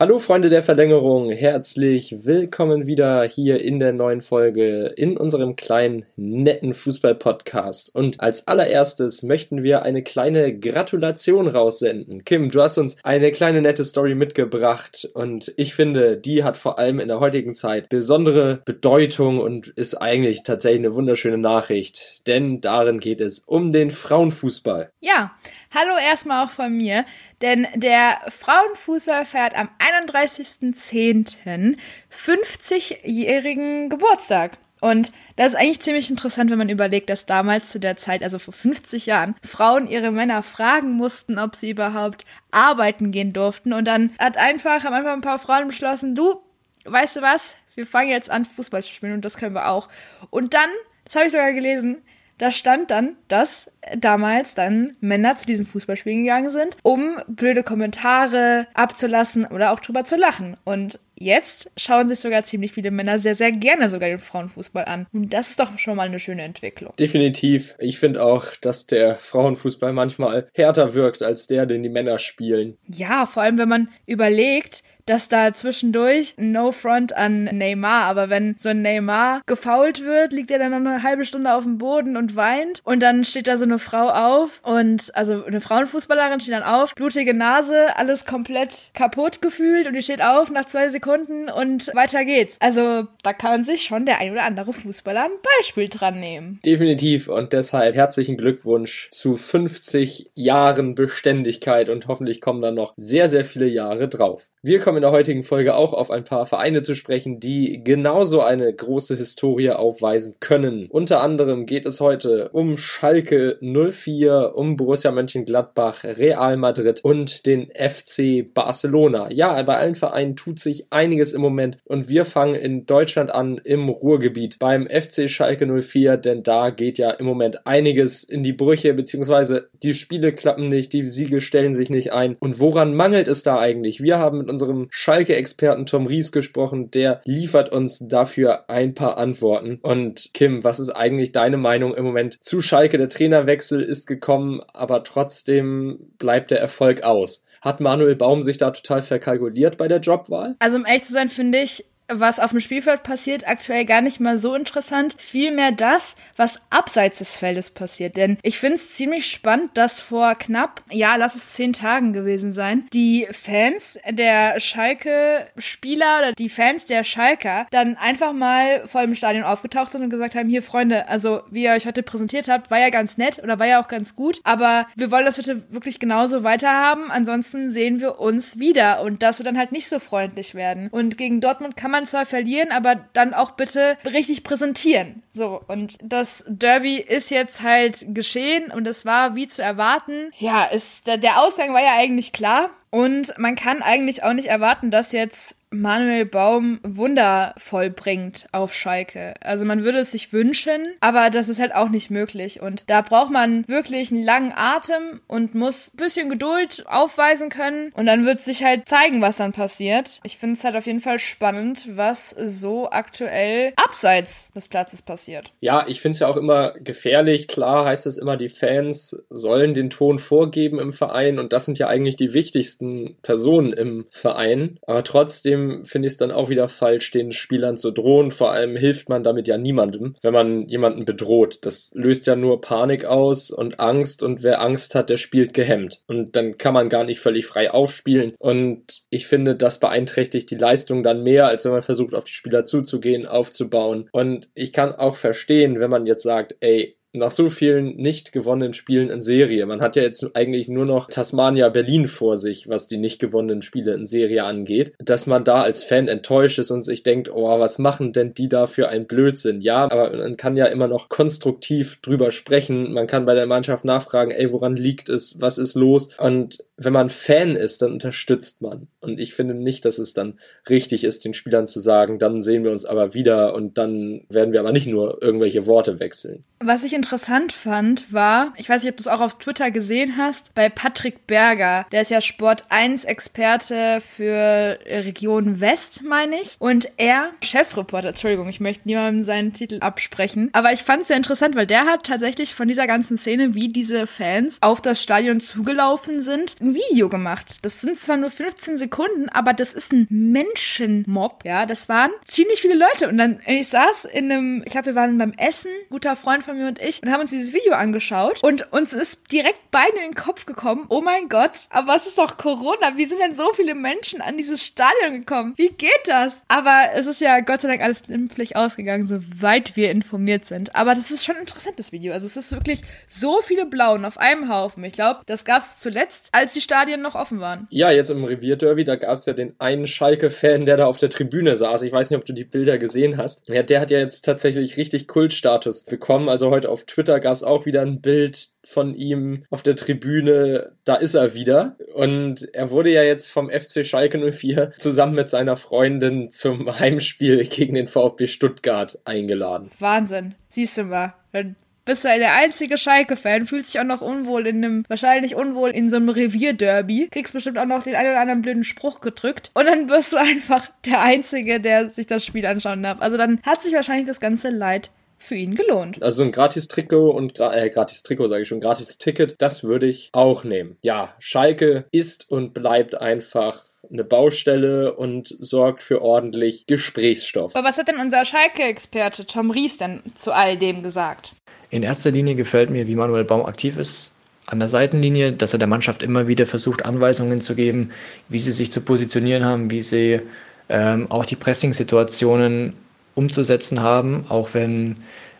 Hallo Freunde der Verlängerung, herzlich willkommen wieder hier in der neuen Folge in unserem kleinen netten Fußball-Podcast. Und als allererstes möchten wir eine kleine Gratulation raussenden. Kim, du hast uns eine kleine nette Story mitgebracht und ich finde, die hat vor allem in der heutigen Zeit besondere Bedeutung und ist eigentlich tatsächlich eine wunderschöne Nachricht, denn darin geht es um den Frauenfußball. Ja, hallo erstmal auch von mir. Denn der Frauenfußball feiert am 31.10. 50-jährigen Geburtstag. Und das ist eigentlich ziemlich interessant, wenn man überlegt, dass damals zu der Zeit, also vor 50 Jahren, Frauen ihre Männer fragen mussten, ob sie überhaupt arbeiten gehen durften. Und dann hat einfach, haben einfach ein paar Frauen beschlossen, du, weißt du was? Wir fangen jetzt an, Fußball zu spielen und das können wir auch. Und dann, das habe ich sogar gelesen, da stand dann, dass damals dann Männer zu diesen Fußballspielen gegangen sind, um blöde Kommentare abzulassen oder auch drüber zu lachen. Und jetzt schauen sich sogar ziemlich viele Männer sehr, sehr gerne sogar den Frauenfußball an. Und das ist doch schon mal eine schöne Entwicklung. Definitiv. Ich finde auch, dass der Frauenfußball manchmal härter wirkt als der, den die Männer spielen. Ja, vor allem wenn man überlegt, dass da zwischendurch No Front an Neymar, aber wenn so ein Neymar gefault wird, liegt er dann noch eine halbe Stunde auf dem Boden und weint und dann steht da so eine Frau auf und also eine Frauenfußballerin steht dann auf, blutige Nase, alles komplett kaputt gefühlt und die steht auf nach zwei Sekunden und weiter geht's. Also da kann sich schon der ein oder andere Fußballer ein Beispiel dran nehmen. Definitiv und deshalb herzlichen Glückwunsch zu 50 Jahren Beständigkeit und hoffentlich kommen dann noch sehr, sehr viele Jahre drauf. Wir kommen in der heutigen Folge auch auf ein paar Vereine zu sprechen, die genauso eine große Historie aufweisen können. Unter anderem geht es heute um Schalke 04, um Borussia Mönchengladbach, Real Madrid und den FC Barcelona. Ja, bei allen Vereinen tut sich einiges im Moment und wir fangen in Deutschland an im Ruhrgebiet beim FC Schalke 04, denn da geht ja im Moment einiges in die Brüche, beziehungsweise die Spiele klappen nicht, die Siege stellen sich nicht ein. Und woran mangelt es da eigentlich? Wir haben mit unserem Schalke-Experten Tom Ries gesprochen. Der liefert uns dafür ein paar Antworten. Und Kim, was ist eigentlich deine Meinung im Moment zu Schalke? Der Trainerwechsel ist gekommen, aber trotzdem bleibt der Erfolg aus. Hat Manuel Baum sich da total verkalkuliert bei der Jobwahl? Also um ehrlich zu sein, finde ich, was auf dem Spielfeld passiert, aktuell gar nicht mal so interessant. Vielmehr das, was abseits des Feldes passiert. Denn ich finde es ziemlich spannend, dass vor knapp, ja, lass es zehn Tagen gewesen sein, die Fans der Schalke-Spieler oder die Fans der Schalker dann einfach mal vor dem Stadion aufgetaucht sind und gesagt haben, hier Freunde, also wie ihr euch heute präsentiert habt, war ja ganz nett oder war ja auch ganz gut, aber wir wollen das bitte wirklich genauso weiterhaben, ansonsten sehen wir uns wieder und das wird dann halt nicht so freundlich werden. Und gegen Dortmund kann man man zwar verlieren, aber dann auch bitte richtig präsentieren. So, und das Derby ist jetzt halt geschehen und es war wie zu erwarten. Ja, ist, der Ausgang war ja eigentlich klar. Und man kann eigentlich auch nicht erwarten, dass jetzt Manuel Baum Wunder vollbringt auf Schalke. Also man würde es sich wünschen, aber das ist halt auch nicht möglich. Und da braucht man wirklich einen langen Atem und muss ein bisschen Geduld aufweisen können. Und dann wird sich halt zeigen, was dann passiert. Ich finde es halt auf jeden Fall spannend, was so aktuell abseits des Platzes passiert. Ja, ich finde es ja auch immer gefährlich. Klar heißt es immer, die Fans sollen den Ton vorgeben im Verein und das sind ja eigentlich die wichtigsten Personen im Verein. Aber trotzdem finde ich es dann auch wieder falsch, den Spielern zu drohen. Vor allem hilft man damit ja niemandem, wenn man jemanden bedroht. Das löst ja nur Panik aus und Angst und wer Angst hat, der spielt gehemmt. Und dann kann man gar nicht völlig frei aufspielen. Und ich finde, das beeinträchtigt die Leistung dann mehr, als wenn man versucht, auf die Spieler zuzugehen, aufzubauen. Und ich kann auch verstehen, wenn man jetzt sagt, ey, nach so vielen nicht gewonnenen Spielen in Serie. Man hat ja jetzt eigentlich nur noch Tasmania Berlin vor sich, was die nicht gewonnenen Spiele in Serie angeht, dass man da als Fan enttäuscht ist und sich denkt, oh, was machen denn die da für ein Blödsinn? Ja, aber man kann ja immer noch konstruktiv drüber sprechen. Man kann bei der Mannschaft nachfragen, ey, woran liegt es? Was ist los? Und wenn man Fan ist, dann unterstützt man. Und ich finde nicht, dass es dann richtig ist, den Spielern zu sagen, dann sehen wir uns aber wieder und dann werden wir aber nicht nur irgendwelche Worte wechseln. Was ich interessant fand, war, ich weiß nicht, ob du es auch auf Twitter gesehen hast, bei Patrick Berger. Der ist ja Sport 1 Experte für Region West, meine ich. Und er, Chefreporter, Entschuldigung, ich möchte niemandem seinen Titel absprechen. Aber ich fand es sehr interessant, weil der hat tatsächlich von dieser ganzen Szene, wie diese Fans auf das Stadion zugelaufen sind, ein Video gemacht. Das sind zwar nur 15 Sekunden, aber das ist ein Menschenmob. Ja, das waren ziemlich viele Leute. Und dann, ich saß in einem, ich glaube, wir waren beim Essen, guter Freund von mir und ich, und haben uns dieses Video angeschaut. Und uns ist direkt beide in den Kopf gekommen, oh mein Gott, aber es ist doch Corona. Wie sind denn so viele Menschen an dieses Stadion gekommen? Wie geht das? Aber es ist ja Gott sei Dank alles impflich ausgegangen, soweit wir informiert sind. Aber das ist schon ein interessantes Video. Also es ist wirklich so viele Blauen auf einem Haufen. Ich glaube, das gab es zuletzt, als die Stadien noch offen waren. Ja, jetzt im Revierderby, da gab es ja den einen Schalke-Fan, der da auf der Tribüne saß. Ich weiß nicht, ob du die Bilder gesehen hast. Ja, der hat ja jetzt tatsächlich richtig Kultstatus bekommen. Also heute auf Twitter gab es auch wieder ein Bild von ihm auf der Tribüne, da ist er wieder. Und er wurde ja jetzt vom FC Schalke 04 zusammen mit seiner Freundin zum Heimspiel gegen den VfB Stuttgart eingeladen. Wahnsinn. Siehst du mal. Dann bist du der einzige Schalke-Fan, fühlt sich auch noch unwohl in einem, wahrscheinlich unwohl in so einem Revierderby, kriegst bestimmt auch noch den einen oder anderen blöden Spruch gedrückt und dann wirst du einfach der Einzige, der sich das Spiel anschauen darf. Also dann hat sich wahrscheinlich das ganze Leid für ihn gelohnt. Also ein Gratis-Trikot und äh, Gratis-Trikot sage ich schon, Gratis-Ticket, das würde ich auch nehmen. Ja, Schalke ist und bleibt einfach eine Baustelle und sorgt für ordentlich Gesprächsstoff. Aber was hat denn unser Schalke-Experte Tom Ries denn zu all dem gesagt? In erster Linie gefällt mir, wie Manuel Baum aktiv ist an der Seitenlinie, dass er der Mannschaft immer wieder versucht, Anweisungen zu geben, wie sie sich zu positionieren haben, wie sie ähm, auch die Pressing-Situationen umzusetzen haben, auch wenn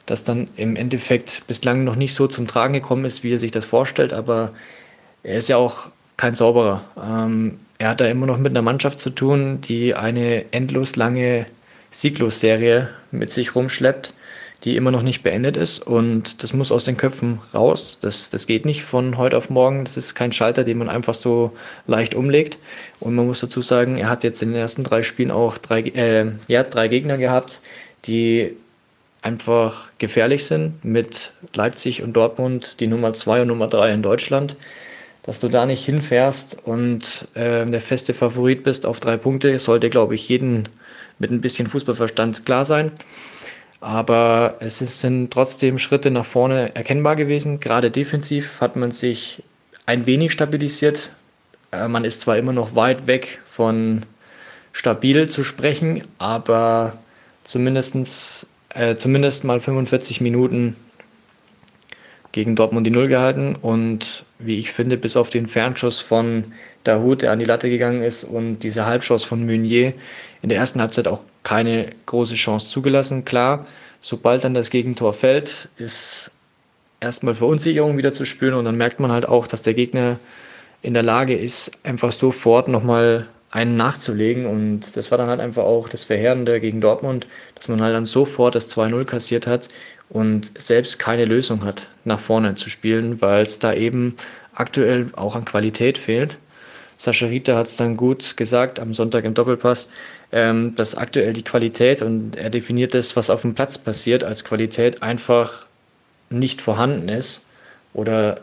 das dann im Endeffekt bislang noch nicht so zum Tragen gekommen ist, wie er sich das vorstellt. Aber er ist ja auch kein Zauberer. Ähm, er hat da immer noch mit einer Mannschaft zu tun, die eine endlos lange Sieglosserie mit sich rumschleppt, die immer noch nicht beendet ist. Und das muss aus den Köpfen raus. Das, das geht nicht von heute auf morgen. Das ist kein Schalter, den man einfach so leicht umlegt. Und man muss dazu sagen, er hat jetzt in den ersten drei Spielen auch drei, äh, ja, drei Gegner gehabt, die einfach gefährlich sind mit Leipzig und Dortmund, die Nummer zwei und Nummer drei in Deutschland. Dass du da nicht hinfährst und äh, der feste Favorit bist auf drei Punkte, sollte, glaube ich, jeden mit ein bisschen Fußballverstand klar sein. Aber es sind trotzdem Schritte nach vorne erkennbar gewesen. Gerade defensiv hat man sich ein wenig stabilisiert. Äh, man ist zwar immer noch weit weg von stabil zu sprechen, aber zumindestens, äh, zumindest mal 45 Minuten gegen Dortmund die Null gehalten und wie ich finde, bis auf den Fernschuss von Dahut, der an die Latte gegangen ist und diese Halbschuss von Meunier in der ersten Halbzeit auch keine große Chance zugelassen. Klar, sobald dann das Gegentor fällt, ist erstmal Verunsicherung wieder zu spüren und dann merkt man halt auch, dass der Gegner in der Lage ist, einfach sofort nochmal einen nachzulegen. Und das war dann halt einfach auch das Verheerende gegen Dortmund, dass man halt dann sofort das 2-0 kassiert hat und selbst keine Lösung hat, nach vorne zu spielen, weil es da eben aktuell auch an Qualität fehlt. Sascha Rita hat es dann gut gesagt am Sonntag im Doppelpass, ähm, dass aktuell die Qualität und er definiert das, was auf dem Platz passiert, als Qualität einfach nicht vorhanden ist oder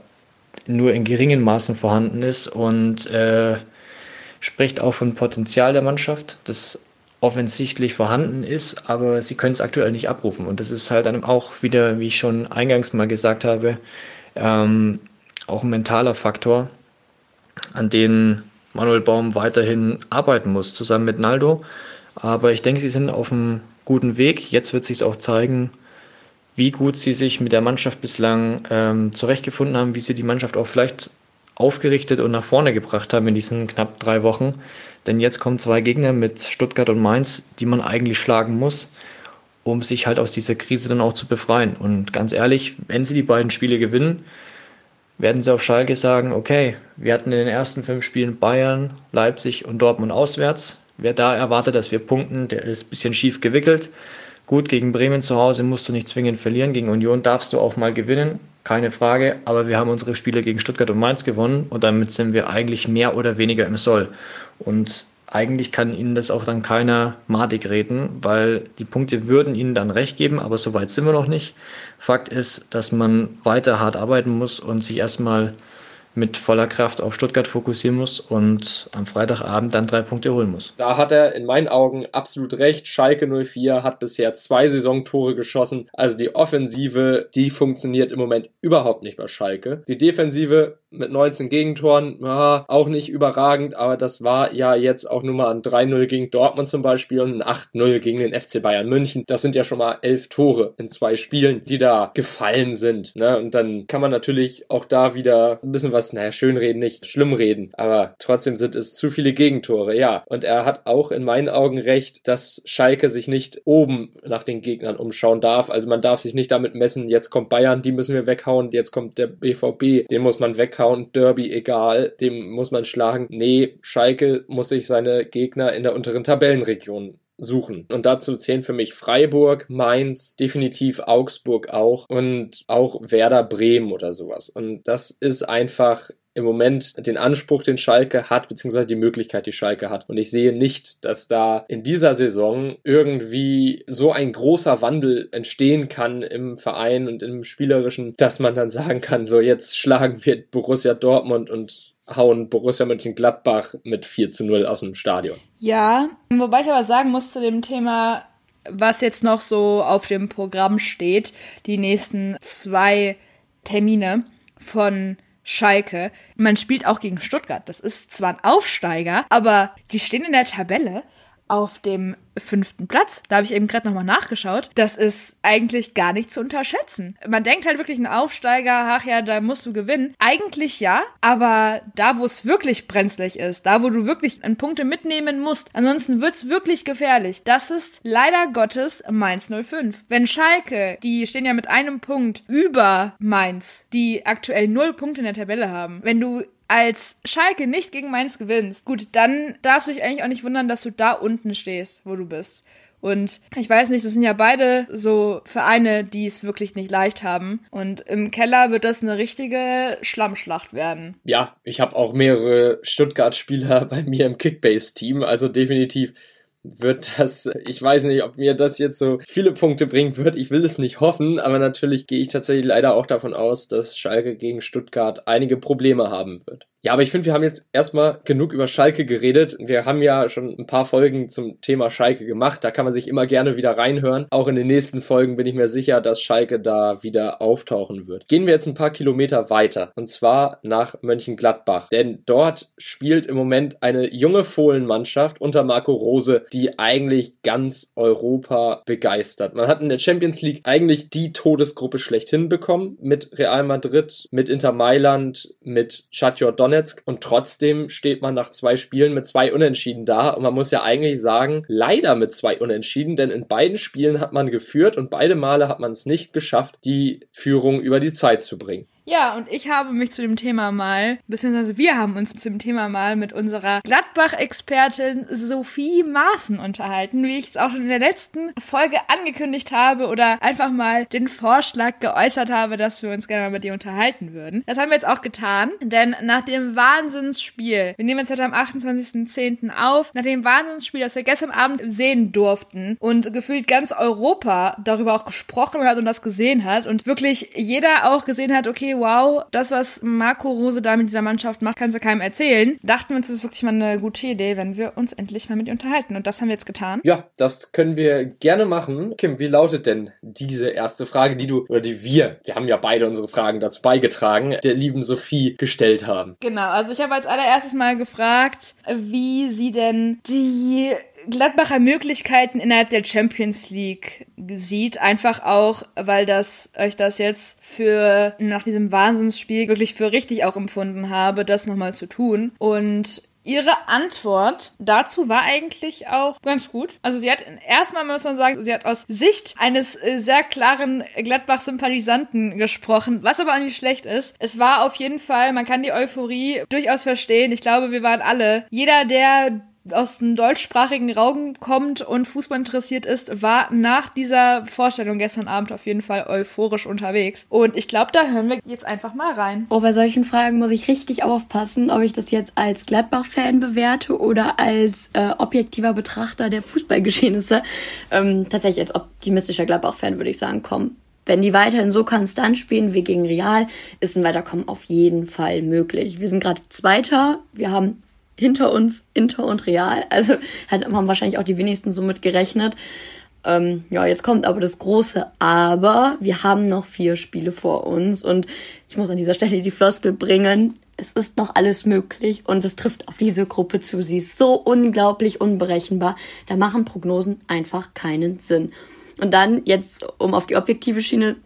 nur in geringen Maßen vorhanden ist und äh, spricht auch von Potenzial der Mannschaft, das offensichtlich vorhanden ist, aber sie können es aktuell nicht abrufen. Und das ist halt dann auch wieder, wie ich schon eingangs mal gesagt habe, ähm, auch ein mentaler Faktor, an den Manuel Baum weiterhin arbeiten muss, zusammen mit Naldo. Aber ich denke, sie sind auf einem guten Weg. Jetzt wird sich auch zeigen, wie gut sie sich mit der Mannschaft bislang ähm, zurechtgefunden haben, wie sie die Mannschaft auch vielleicht aufgerichtet und nach vorne gebracht haben in diesen knapp drei Wochen. Denn jetzt kommen zwei Gegner mit Stuttgart und Mainz, die man eigentlich schlagen muss, um sich halt aus dieser Krise dann auch zu befreien. Und ganz ehrlich, wenn sie die beiden Spiele gewinnen, werden sie auf Schalke sagen, okay, wir hatten in den ersten fünf Spielen Bayern, Leipzig und Dortmund auswärts. Wer da erwartet, dass wir punkten, der ist ein bisschen schief gewickelt. Gut, gegen Bremen zu Hause musst du nicht zwingend verlieren, gegen Union darfst du auch mal gewinnen keine Frage, aber wir haben unsere Spiele gegen Stuttgart und Mainz gewonnen und damit sind wir eigentlich mehr oder weniger im Soll. Und eigentlich kann ihnen das auch dann keiner madig reden, weil die Punkte würden ihnen dann recht geben, aber so weit sind wir noch nicht. Fakt ist, dass man weiter hart arbeiten muss und sich erstmal mit voller Kraft auf Stuttgart fokussieren muss und am Freitagabend dann drei Punkte holen muss. Da hat er in meinen Augen absolut recht. Schalke 04 hat bisher zwei Saisontore geschossen. Also die Offensive, die funktioniert im Moment überhaupt nicht bei Schalke. Die Defensive mit 19 Gegentoren, ja, auch nicht überragend, aber das war ja jetzt auch nur mal ein 3-0 gegen Dortmund zum Beispiel und ein 8-0 gegen den FC Bayern München. Das sind ja schon mal elf Tore in zwei Spielen, die da gefallen sind. Ne? Und dann kann man natürlich auch da wieder ein bisschen was, naja, schön reden, nicht schlimm reden, aber trotzdem sind es zu viele Gegentore, ja. Und er hat auch in meinen Augen recht, dass Schalke sich nicht oben nach den Gegnern umschauen darf. Also man darf sich nicht damit messen, jetzt kommt Bayern, die müssen wir weghauen, jetzt kommt der BVB, den muss man weghauen Derby egal, dem muss man schlagen. Nee, Schalke muss sich seine Gegner in der unteren Tabellenregion suchen. Und dazu zählen für mich Freiburg, Mainz, definitiv Augsburg auch und auch Werder Bremen oder sowas. Und das ist einfach im Moment den Anspruch, den Schalke hat, beziehungsweise die Möglichkeit, die Schalke hat. Und ich sehe nicht, dass da in dieser Saison irgendwie so ein großer Wandel entstehen kann im Verein und im Spielerischen, dass man dann sagen kann, so jetzt schlagen wir Borussia Dortmund und hauen Borussia Mönchengladbach mit 4 zu 0 aus dem Stadion. Ja, wobei ich aber sagen muss zu dem Thema, was jetzt noch so auf dem Programm steht, die nächsten zwei Termine von Schalke. Man spielt auch gegen Stuttgart. Das ist zwar ein Aufsteiger, aber die stehen in der Tabelle auf dem fünften Platz. Da habe ich eben gerade nochmal nachgeschaut. Das ist eigentlich gar nicht zu unterschätzen. Man denkt halt wirklich ein Aufsteiger, ach ja, da musst du gewinnen. Eigentlich ja, aber da, wo es wirklich brenzlig ist, da, wo du wirklich ein Punkte mitnehmen musst, ansonsten wird's wirklich gefährlich. Das ist leider Gottes Mainz 05. Wenn Schalke, die stehen ja mit einem Punkt über Mainz, die aktuell null Punkte in der Tabelle haben, wenn du als Schalke nicht gegen Mainz gewinnst, gut, dann darfst du dich eigentlich auch nicht wundern, dass du da unten stehst, wo du bist. Und ich weiß nicht, das sind ja beide so Vereine, die es wirklich nicht leicht haben. Und im Keller wird das eine richtige Schlammschlacht werden. Ja, ich habe auch mehrere Stuttgart-Spieler bei mir im Kickbase-Team, also definitiv wird das, ich weiß nicht, ob mir das jetzt so viele Punkte bringen wird. Ich will es nicht hoffen, aber natürlich gehe ich tatsächlich leider auch davon aus, dass Schalke gegen Stuttgart einige Probleme haben wird. Ja, aber ich finde, wir haben jetzt erstmal genug über Schalke geredet. Wir haben ja schon ein paar Folgen zum Thema Schalke gemacht. Da kann man sich immer gerne wieder reinhören. Auch in den nächsten Folgen bin ich mir sicher, dass Schalke da wieder auftauchen wird. Gehen wir jetzt ein paar Kilometer weiter. Und zwar nach Mönchengladbach. Denn dort spielt im Moment eine junge Fohlenmannschaft unter Marco Rose, die eigentlich ganz Europa begeistert. Man hat in der Champions League eigentlich die Todesgruppe schlechthin bekommen. Mit Real Madrid, mit Inter Mailand, mit Shakhtar Donetsk und trotzdem steht man nach zwei Spielen mit zwei Unentschieden da und man muss ja eigentlich sagen, leider mit zwei Unentschieden, denn in beiden Spielen hat man geführt und beide Male hat man es nicht geschafft, die Führung über die Zeit zu bringen. Ja, und ich habe mich zu dem Thema mal, beziehungsweise wir haben uns zu dem Thema mal mit unserer Gladbach-Expertin Sophie Maaßen unterhalten, wie ich es auch schon in der letzten Folge angekündigt habe oder einfach mal den Vorschlag geäußert habe, dass wir uns gerne mal mit ihr unterhalten würden. Das haben wir jetzt auch getan, denn nach dem Wahnsinnsspiel, wir nehmen jetzt heute am 28.10. auf, nach dem Wahnsinnsspiel, das wir gestern Abend sehen durften und gefühlt ganz Europa darüber auch gesprochen hat und das gesehen hat und wirklich jeder auch gesehen hat, okay, wow, das, was Marco Rose da mit dieser Mannschaft macht, kannst du keinem erzählen. Dachten wir uns, das ist wirklich mal eine gute Idee, wenn wir uns endlich mal mit ihr unterhalten. Und das haben wir jetzt getan. Ja, das können wir gerne machen. Kim, wie lautet denn diese erste Frage, die du, oder die wir, wir haben ja beide unsere Fragen dazu beigetragen, der lieben Sophie gestellt haben? Genau, also ich habe als allererstes mal gefragt, wie sie denn die Gladbacher Möglichkeiten innerhalb der Champions League sieht. Einfach auch, weil das euch das jetzt für nach diesem Wahnsinnsspiel wirklich für richtig auch empfunden habe, das nochmal zu tun. Und Ihre Antwort dazu war eigentlich auch ganz gut. Also sie hat erstmal muss man sagen, sie hat aus Sicht eines äh, sehr klaren Gladbach-Sympathisanten gesprochen, was aber auch nicht schlecht ist. Es war auf jeden Fall, man kann die Euphorie durchaus verstehen. Ich glaube, wir waren alle. Jeder, der aus dem deutschsprachigen Raum kommt und Fußball interessiert ist, war nach dieser Vorstellung gestern Abend auf jeden Fall euphorisch unterwegs. Und ich glaube, da hören wir jetzt einfach mal rein. Oh, bei solchen Fragen muss ich richtig aufpassen, ob ich das jetzt als Gladbach-Fan bewerte oder als äh, objektiver Betrachter der Fußballgeschehnisse. Ähm, tatsächlich als optimistischer Gladbach-Fan würde ich sagen, komm, wenn die weiterhin so konstant spielen wie gegen Real, ist ein Weiterkommen auf jeden Fall möglich. Wir sind gerade Zweiter. Wir haben hinter uns Inter und Real. Also hat, haben wahrscheinlich auch die wenigsten so mit gerechnet. Ähm, ja, jetzt kommt aber das große Aber. Wir haben noch vier Spiele vor uns und ich muss an dieser Stelle die Floskel bringen. Es ist noch alles möglich und es trifft auf diese Gruppe zu. Sie ist so unglaublich unberechenbar. Da machen Prognosen einfach keinen Sinn. Und dann jetzt, um auf die objektive Schiene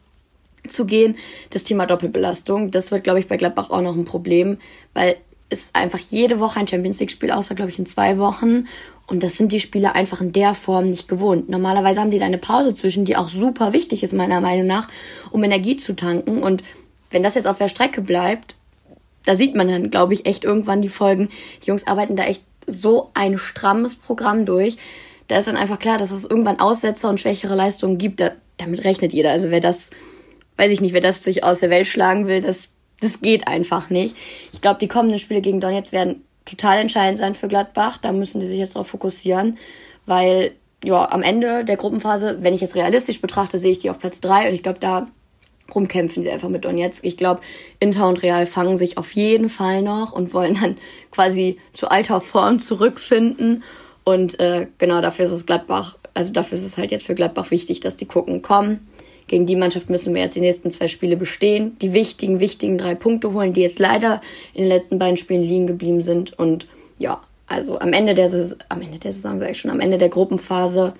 zu gehen, das Thema Doppelbelastung. Das wird, glaube ich, bei Gladbach auch noch ein Problem, weil ist einfach jede Woche ein Champions League-Spiel, außer, glaube ich, in zwei Wochen. Und das sind die Spieler einfach in der Form nicht gewohnt. Normalerweise haben die da eine Pause zwischen, die auch super wichtig ist, meiner Meinung nach, um Energie zu tanken. Und wenn das jetzt auf der Strecke bleibt, da sieht man dann, glaube ich, echt irgendwann die Folgen. Die Jungs arbeiten da echt so ein strammes Programm durch. Da ist dann einfach klar, dass es irgendwann Aussetzer und schwächere Leistungen gibt. Da, damit rechnet jeder. Also wer das, weiß ich nicht, wer das sich aus der Welt schlagen will, das das geht einfach nicht. Ich glaube, die kommenden Spiele gegen Donetsk werden total entscheidend sein für Gladbach. Da müssen die sich jetzt darauf fokussieren, weil ja, am Ende der Gruppenphase, wenn ich jetzt realistisch betrachte, sehe ich die auf Platz drei und ich glaube, da rumkämpfen sie einfach mit Donetsk. Ich glaube, Inter und Real fangen sich auf jeden Fall noch und wollen dann quasi zu alter Form zurückfinden. Und äh, genau dafür ist es Gladbach, also dafür ist es halt jetzt für Gladbach wichtig, dass die gucken, kommen, gegen die Mannschaft müssen wir jetzt die nächsten zwei Spiele bestehen, die wichtigen, wichtigen drei Punkte holen, die jetzt leider in den letzten beiden Spielen liegen geblieben sind. Und ja, also am Ende der Saison, am Ende der Saison sage ich schon, am Ende der Gruppenphase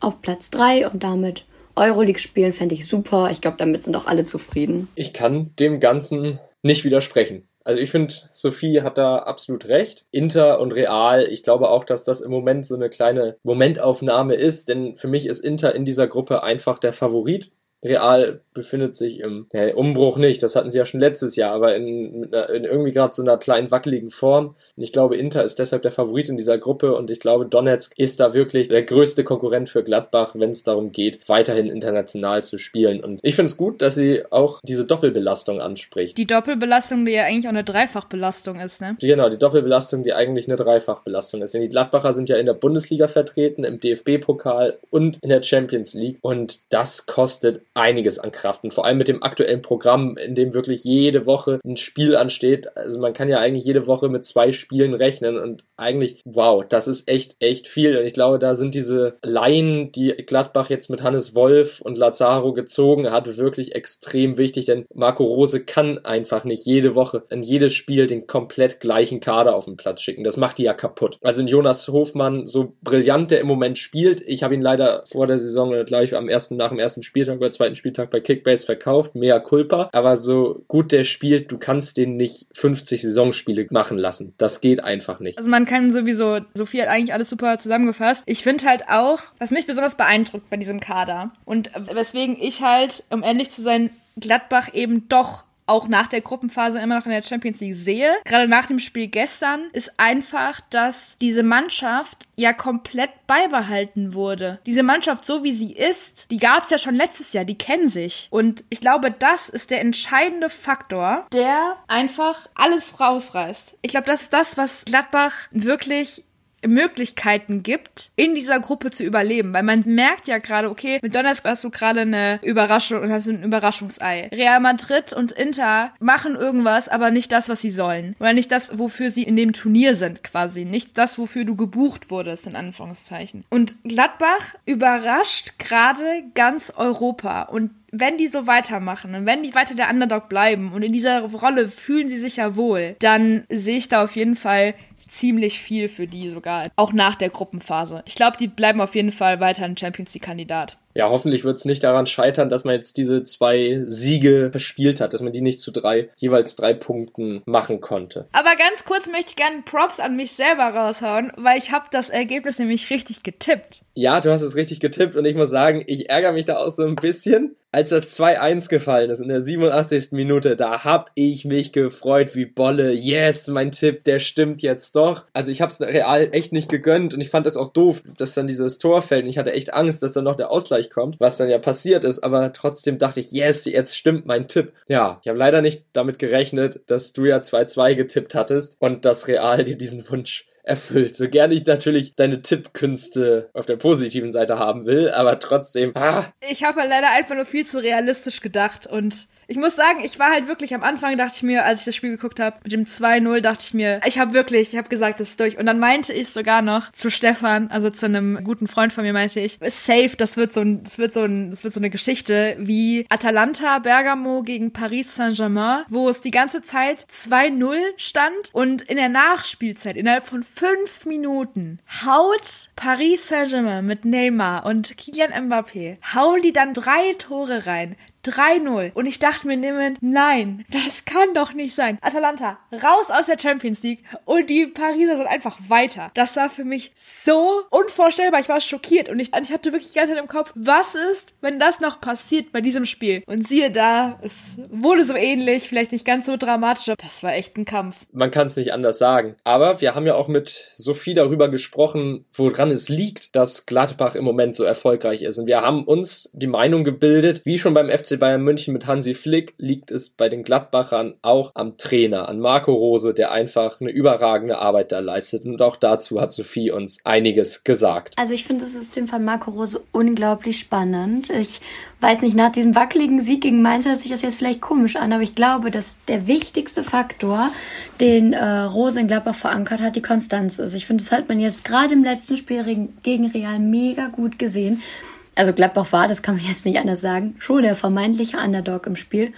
auf Platz drei und damit Euroleague spielen, fände ich super. Ich glaube, damit sind auch alle zufrieden. Ich kann dem Ganzen nicht widersprechen. Also ich finde, Sophie hat da absolut recht. Inter und Real, ich glaube auch, dass das im Moment so eine kleine Momentaufnahme ist, denn für mich ist Inter in dieser Gruppe einfach der Favorit. Real befindet sich im ja, Umbruch nicht, das hatten sie ja schon letztes Jahr, aber in, in irgendwie gerade so einer kleinen wackeligen Form. Und ich glaube, Inter ist deshalb der Favorit in dieser Gruppe und ich glaube, Donetsk ist da wirklich der größte Konkurrent für Gladbach, wenn es darum geht, weiterhin international zu spielen. Und ich finde es gut, dass sie auch diese Doppelbelastung anspricht. Die Doppelbelastung, die ja eigentlich auch eine Dreifachbelastung ist, ne? Genau, die Doppelbelastung, die eigentlich eine Dreifachbelastung ist. Denn die Gladbacher sind ja in der Bundesliga vertreten, im DFB-Pokal und in der Champions League. Und das kostet einiges an Kraft. Und vor allem mit dem aktuellen Programm, in dem wirklich jede Woche ein Spiel ansteht. Also man kann ja eigentlich jede Woche mit zwei Spielen rechnen und eigentlich, wow, das ist echt, echt viel. Und ich glaube, da sind diese Laien, die Gladbach jetzt mit Hannes Wolf und Lazaro gezogen hat, wirklich extrem wichtig, denn Marco Rose kann einfach nicht jede Woche in jedes Spiel den komplett gleichen Kader auf den Platz schicken. Das macht die ja kaputt. Also Jonas Hofmann, so brillant der im Moment spielt, ich habe ihn leider vor der Saison, gleich am ersten, nach dem ersten Spieltag oder zweiten Spieltag bei Kickbase verkauft, mehr Culpa. Aber so gut der spielt, du kannst den nicht 50 Saisonspiele machen lassen. Das geht einfach nicht. Also man kann sowieso, Sophie hat eigentlich alles super zusammengefasst. Ich finde halt auch, was mich besonders beeindruckt bei diesem Kader und weswegen ich halt, um ehrlich zu sein, Gladbach eben doch auch nach der Gruppenphase immer noch in der Champions League sehe, gerade nach dem Spiel gestern, ist einfach, dass diese Mannschaft ja komplett beibehalten wurde. Diese Mannschaft, so wie sie ist, die gab es ja schon letztes Jahr, die kennen sich. Und ich glaube, das ist der entscheidende Faktor, der einfach alles rausreißt. Ich glaube, das ist das, was Gladbach wirklich Möglichkeiten gibt, in dieser Gruppe zu überleben. Weil man merkt ja gerade, okay, mit Donetsk hast du gerade eine Überraschung und hast ein Überraschungsei. Real Madrid und Inter machen irgendwas, aber nicht das, was sie sollen. Oder nicht das, wofür sie in dem Turnier sind, quasi. Nicht das, wofür du gebucht wurdest, in Anführungszeichen. Und Gladbach überrascht gerade ganz Europa. Und wenn die so weitermachen und wenn die weiter der Underdog bleiben und in dieser Rolle fühlen sie sich ja wohl, dann sehe ich da auf jeden Fall ziemlich viel für die sogar, auch nach der Gruppenphase. Ich glaube, die bleiben auf jeden Fall weiter ein Champions League-Kandidat ja, hoffentlich wird es nicht daran scheitern, dass man jetzt diese zwei Siege verspielt hat, dass man die nicht zu drei, jeweils drei Punkten machen konnte. Aber ganz kurz möchte ich gerne Props an mich selber raushauen, weil ich habe das Ergebnis nämlich richtig getippt. Ja, du hast es richtig getippt und ich muss sagen, ich ärgere mich da auch so ein bisschen. Als das 2-1 gefallen ist in der 87. Minute, da hab ich mich gefreut wie Bolle. Yes, mein Tipp, der stimmt jetzt doch. Also ich habe es real echt nicht gegönnt und ich fand das auch doof, dass dann dieses Tor fällt. Und ich hatte echt Angst, dass dann noch der Ausgleich kommt, was dann ja passiert ist. Aber trotzdem dachte ich, yes, jetzt stimmt mein Tipp. Ja, ich habe leider nicht damit gerechnet, dass du ja 2-2 getippt hattest und dass Real dir diesen Wunsch erfüllt. So gerne ich natürlich deine Tippkünste auf der positiven Seite haben will, aber trotzdem. Ah. Ich habe halt leider einfach nur viel zu realistisch gedacht und ich muss sagen, ich war halt wirklich am Anfang, dachte ich mir, als ich das Spiel geguckt habe, mit dem 2-0, dachte ich mir, ich habe wirklich, ich habe gesagt, das ist durch. Und dann meinte ich sogar noch zu Stefan, also zu einem guten Freund von mir, meinte ich, safe, das wird so ein, das wird so ein, das wird so eine Geschichte wie Atalanta Bergamo gegen Paris Saint-Germain, wo es die ganze Zeit 2-0 stand und in der Nachspielzeit, innerhalb von fünf Minuten, haut Paris Saint-Germain mit Neymar und Kylian Mbappé, hauen die dann drei Tore rein. 3-0. Und ich dachte mir nehmen, nein, das kann doch nicht sein. Atalanta, raus aus der Champions League und die Pariser sind einfach weiter. Das war für mich so unvorstellbar. Ich war schockiert und ich, ich hatte wirklich die ganze Zeit im Kopf, was ist, wenn das noch passiert bei diesem Spiel? Und siehe da, es wurde so ähnlich, vielleicht nicht ganz so dramatisch, das war echt ein Kampf. Man kann es nicht anders sagen. Aber wir haben ja auch mit Sophie darüber gesprochen, woran es liegt, dass Gladbach im Moment so erfolgreich ist. Und wir haben uns die Meinung gebildet, wie schon beim FC Bayern München mit Hansi Flick liegt es bei den Gladbachern auch am Trainer, an Marco Rose, der einfach eine überragende Arbeit da leistet. Und auch dazu hat Sophie uns einiges gesagt. Also ich finde das System von Marco Rose unglaublich spannend. Ich weiß nicht, nach diesem wackeligen Sieg gegen Mainz hört sich das jetzt vielleicht komisch an, aber ich glaube, dass der wichtigste Faktor, den äh, Rose in Gladbach verankert hat, die Konstanz ist. Ich finde, das hat man jetzt gerade im letzten Spiel gegen Real mega gut gesehen also Gladbach war, das kann man jetzt nicht anders sagen, schon der vermeintliche Underdog im Spiel.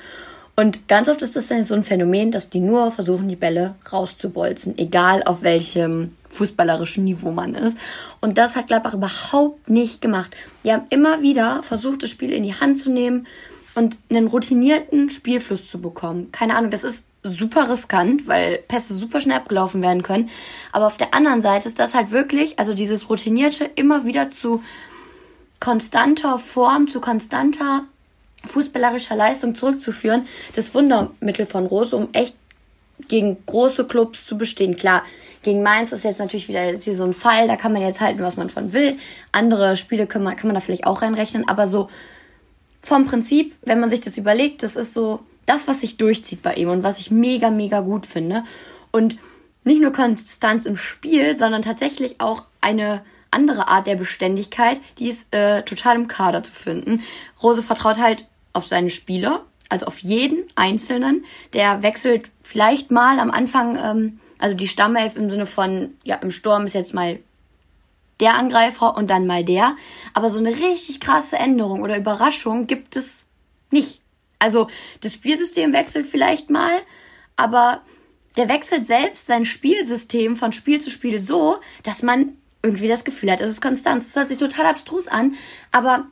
Und ganz oft ist das dann so ein Phänomen, dass die nur versuchen, die Bälle rauszubolzen, egal auf welchem fußballerischen Niveau man ist. Und das hat Gladbach überhaupt nicht gemacht. Die haben immer wieder versucht, das Spiel in die Hand zu nehmen und einen routinierten Spielfluss zu bekommen. Keine Ahnung, das ist super riskant, weil Pässe super schnell abgelaufen werden können. Aber auf der anderen Seite ist das halt wirklich, also dieses routinierte immer wieder zu konstanter Form, zu konstanter fußballerischer Leistung zurückzuführen, das Wundermittel von Rose, um echt gegen große Clubs zu bestehen. Klar, gegen Mainz ist jetzt natürlich wieder hier so ein Fall, da kann man jetzt halten, was man von will. Andere Spiele kann man, kann man da vielleicht auch reinrechnen, aber so vom Prinzip, wenn man sich das überlegt, das ist so das, was sich durchzieht bei ihm und was ich mega, mega gut finde. Und nicht nur Konstanz im Spiel, sondern tatsächlich auch eine andere Art der Beständigkeit, die ist äh, total im Kader zu finden. Rose vertraut halt auf seine Spieler, also auf jeden Einzelnen. Der wechselt vielleicht mal am Anfang, ähm, also die Stammelf im Sinne von, ja, im Sturm ist jetzt mal der Angreifer und dann mal der. Aber so eine richtig krasse Änderung oder Überraschung gibt es nicht. Also das Spielsystem wechselt vielleicht mal, aber der wechselt selbst sein Spielsystem von Spiel zu Spiel so, dass man irgendwie das Gefühl hat, es ist konstant. Es hört sich total abstrus an, aber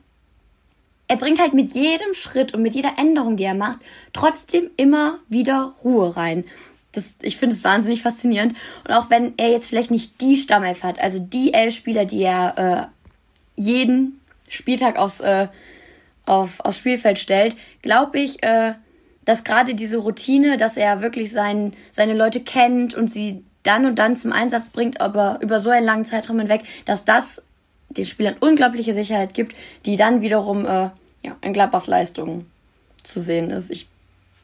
er bringt halt mit jedem Schritt und mit jeder Änderung, die er macht, trotzdem immer wieder Ruhe rein. Das, ich finde es wahnsinnig faszinierend. Und auch wenn er jetzt vielleicht nicht die Stammelf hat, also die elf Spieler, die er äh, jeden Spieltag aufs, äh, auf, aufs Spielfeld stellt, glaube ich, äh, dass gerade diese Routine, dass er wirklich sein, seine Leute kennt und sie dann und dann zum Einsatz bringt, aber über so einen langen Zeitraum hinweg, dass das den Spielern unglaubliche Sicherheit gibt, die dann wiederum äh, ja, in Gladbachs Leistung zu sehen ist. Ich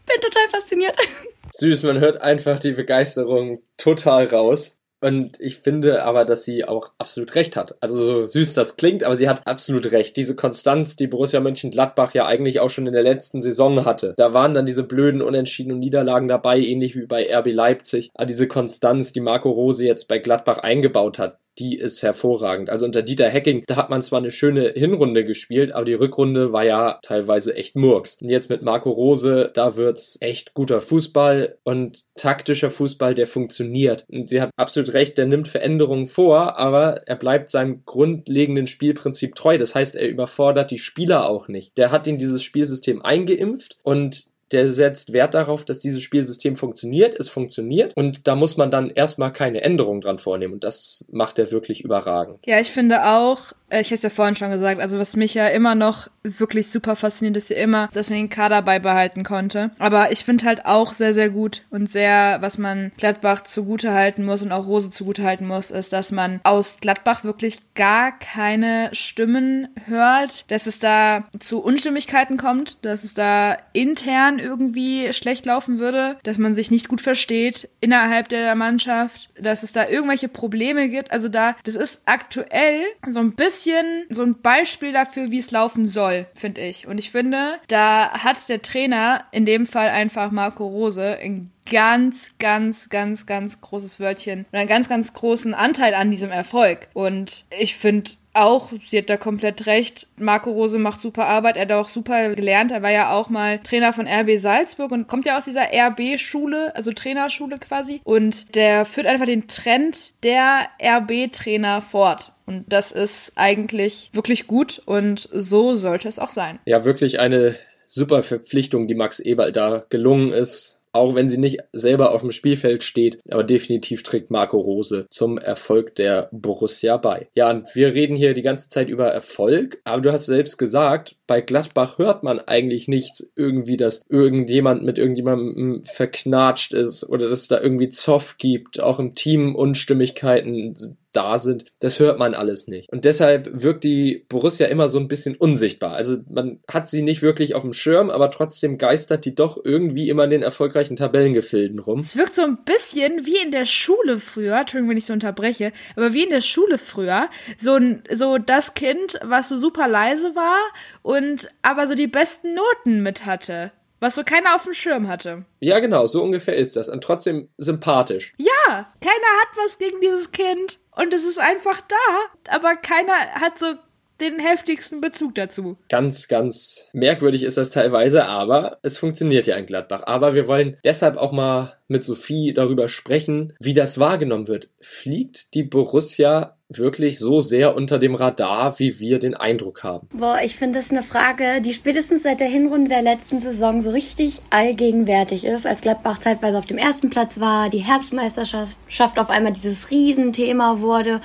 bin total fasziniert. Süß, man hört einfach die Begeisterung total raus. Und ich finde aber, dass sie auch absolut recht hat. Also so süß das klingt, aber sie hat absolut recht. Diese Konstanz, die Borussia Mönchengladbach ja eigentlich auch schon in der letzten Saison hatte. Da waren dann diese blöden Unentschieden und Niederlagen dabei, ähnlich wie bei RB Leipzig. Aber diese Konstanz, die Marco Rose jetzt bei Gladbach eingebaut hat, die ist hervorragend. Also unter Dieter Hecking, da hat man zwar eine schöne Hinrunde gespielt, aber die Rückrunde war ja teilweise echt Murks. Und jetzt mit Marco Rose, da wird's echt guter Fußball und taktischer Fußball, der funktioniert. Und sie hat absolut recht, der nimmt Veränderungen vor, aber er bleibt seinem grundlegenden Spielprinzip treu. Das heißt, er überfordert die Spieler auch nicht. Der hat in dieses Spielsystem eingeimpft und der setzt Wert darauf, dass dieses Spielsystem funktioniert. Es funktioniert und da muss man dann erstmal keine Änderungen dran vornehmen und das macht er wirklich überragend. Ja, ich finde auch, äh, ich habe es ja vorhin schon gesagt, also was mich ja immer noch wirklich super faszinierend, dass sie immer, dass man den Kader beibehalten konnte. Aber ich finde halt auch sehr, sehr gut und sehr, was man Gladbach zugute halten muss und auch Rose zugute halten muss, ist, dass man aus Gladbach wirklich gar keine Stimmen hört, dass es da zu Unstimmigkeiten kommt, dass es da intern irgendwie schlecht laufen würde, dass man sich nicht gut versteht innerhalb der Mannschaft, dass es da irgendwelche Probleme gibt. Also da, das ist aktuell so ein bisschen so ein Beispiel dafür, wie es laufen soll toll, finde ich. Und ich finde, da hat der Trainer, in dem Fall einfach Marco Rose, ein ganz, ganz, ganz, ganz großes Wörtchen und einen ganz, ganz großen Anteil an diesem Erfolg. Und ich finde auch, sie hat da komplett recht. Marco Rose macht super Arbeit. Er hat auch super gelernt. Er war ja auch mal Trainer von RB Salzburg und kommt ja aus dieser RB-Schule, also Trainerschule quasi. Und der führt einfach den Trend der RB-Trainer fort. Und das ist eigentlich wirklich gut und so sollte es auch sein. Ja, wirklich eine super Verpflichtung, die Max Eberl da gelungen ist auch wenn sie nicht selber auf dem Spielfeld steht, aber definitiv trägt Marco Rose zum Erfolg der Borussia bei. Ja, und wir reden hier die ganze Zeit über Erfolg, aber du hast selbst gesagt, bei Gladbach hört man eigentlich nichts irgendwie, dass irgendjemand mit irgendjemandem verknatscht ist oder dass es da irgendwie Zoff gibt, auch im Team Unstimmigkeiten da sind, das hört man alles nicht. Und deshalb wirkt die Borussia immer so ein bisschen unsichtbar. Also man hat sie nicht wirklich auf dem Schirm, aber trotzdem geistert die doch irgendwie immer in den erfolgreichen Tabellengefilden rum. Es wirkt so ein bisschen wie in der Schule früher, Entschuldigung, wenn ich so unterbreche, aber wie in der Schule früher, so, so das Kind, was so super leise war und aber so die besten Noten mit hatte. Was so keiner auf dem Schirm hatte. Ja, genau, so ungefähr ist das. Und trotzdem sympathisch. Ja, keiner hat was gegen dieses Kind. Und es ist einfach da. Aber keiner hat so den heftigsten Bezug dazu. Ganz, ganz merkwürdig ist das teilweise, aber es funktioniert ja in Gladbach. Aber wir wollen deshalb auch mal mit Sophie darüber sprechen, wie das wahrgenommen wird. Fliegt die Borussia wirklich so sehr unter dem Radar, wie wir den Eindruck haben? Boah, ich finde das eine Frage, die spätestens seit der Hinrunde der letzten Saison so richtig allgegenwärtig ist, als Gladbach zeitweise auf dem ersten Platz war, die Herbstmeisterschaft auf einmal dieses Riesenthema wurde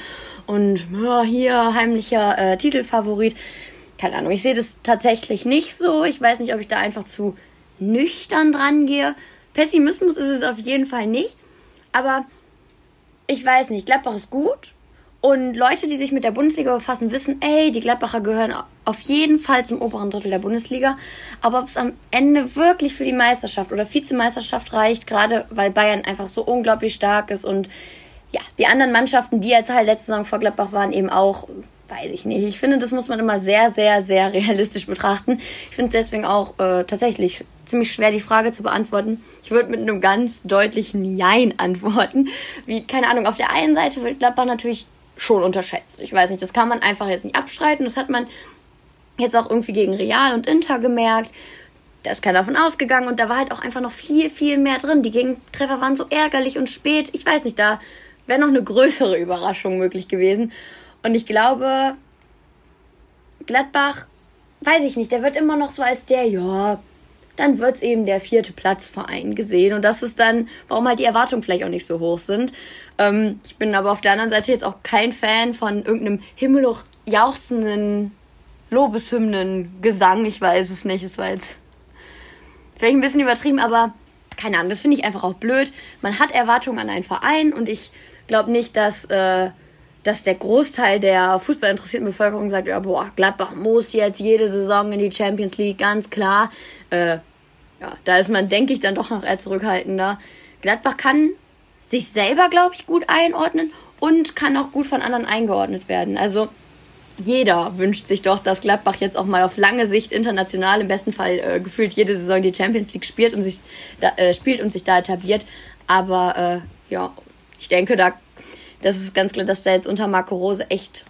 und ja, hier heimlicher äh, Titelfavorit. Keine Ahnung, ich sehe das tatsächlich nicht so. Ich weiß nicht, ob ich da einfach zu nüchtern dran gehe. Pessimismus ist es auf jeden Fall nicht. Aber ich weiß nicht, Gladbach ist gut. Und Leute, die sich mit der Bundesliga befassen, wissen, ey, die Gladbacher gehören auf jeden Fall zum oberen Drittel der Bundesliga. Aber ob es am Ende wirklich für die Meisterschaft oder Vizemeisterschaft reicht, gerade weil Bayern einfach so unglaublich stark ist und ja, die anderen Mannschaften, die jetzt halt letzte Saison vor Gladbach waren, eben auch, weiß ich nicht. Ich finde, das muss man immer sehr, sehr, sehr realistisch betrachten. Ich finde es deswegen auch äh, tatsächlich ziemlich schwer, die Frage zu beantworten. Ich würde mit einem ganz deutlichen Jein antworten. Wie, keine Ahnung, auf der einen Seite wird Gladbach natürlich schon unterschätzt. Ich weiß nicht, das kann man einfach jetzt nicht abstreiten. Das hat man jetzt auch irgendwie gegen Real und Inter gemerkt. Da ist keiner davon ausgegangen und da war halt auch einfach noch viel, viel mehr drin. Die Gegentreffer waren so ärgerlich und spät. Ich weiß nicht, da wäre noch eine größere Überraschung möglich gewesen. Und ich glaube, Gladbach, weiß ich nicht, der wird immer noch so als der, ja, dann wird es eben der vierte Platzverein gesehen. Und das ist dann, warum halt die Erwartungen vielleicht auch nicht so hoch sind. Ähm, ich bin aber auf der anderen Seite jetzt auch kein Fan von irgendeinem himmelhoch jauchzenden Lobeshymnen-Gesang. Ich weiß es nicht. Es war jetzt vielleicht ein bisschen übertrieben, aber keine Ahnung, das finde ich einfach auch blöd. Man hat Erwartungen an einen Verein und ich glaube nicht, dass, äh, dass der Großteil der fußballinteressierten Bevölkerung sagt, ja, boah, Gladbach muss jetzt jede Saison in die Champions League, ganz klar. Äh, ja, da ist man, denke ich, dann doch noch eher zurückhaltender. Gladbach kann sich selber, glaube ich, gut einordnen und kann auch gut von anderen eingeordnet werden. Also jeder wünscht sich doch, dass Gladbach jetzt auch mal auf lange Sicht international im besten Fall äh, gefühlt jede Saison die Champions League spielt und sich da, äh, spielt und sich da etabliert. Aber äh, ja, ich denke, da das ist ganz klar, dass da jetzt unter Marco Rose echt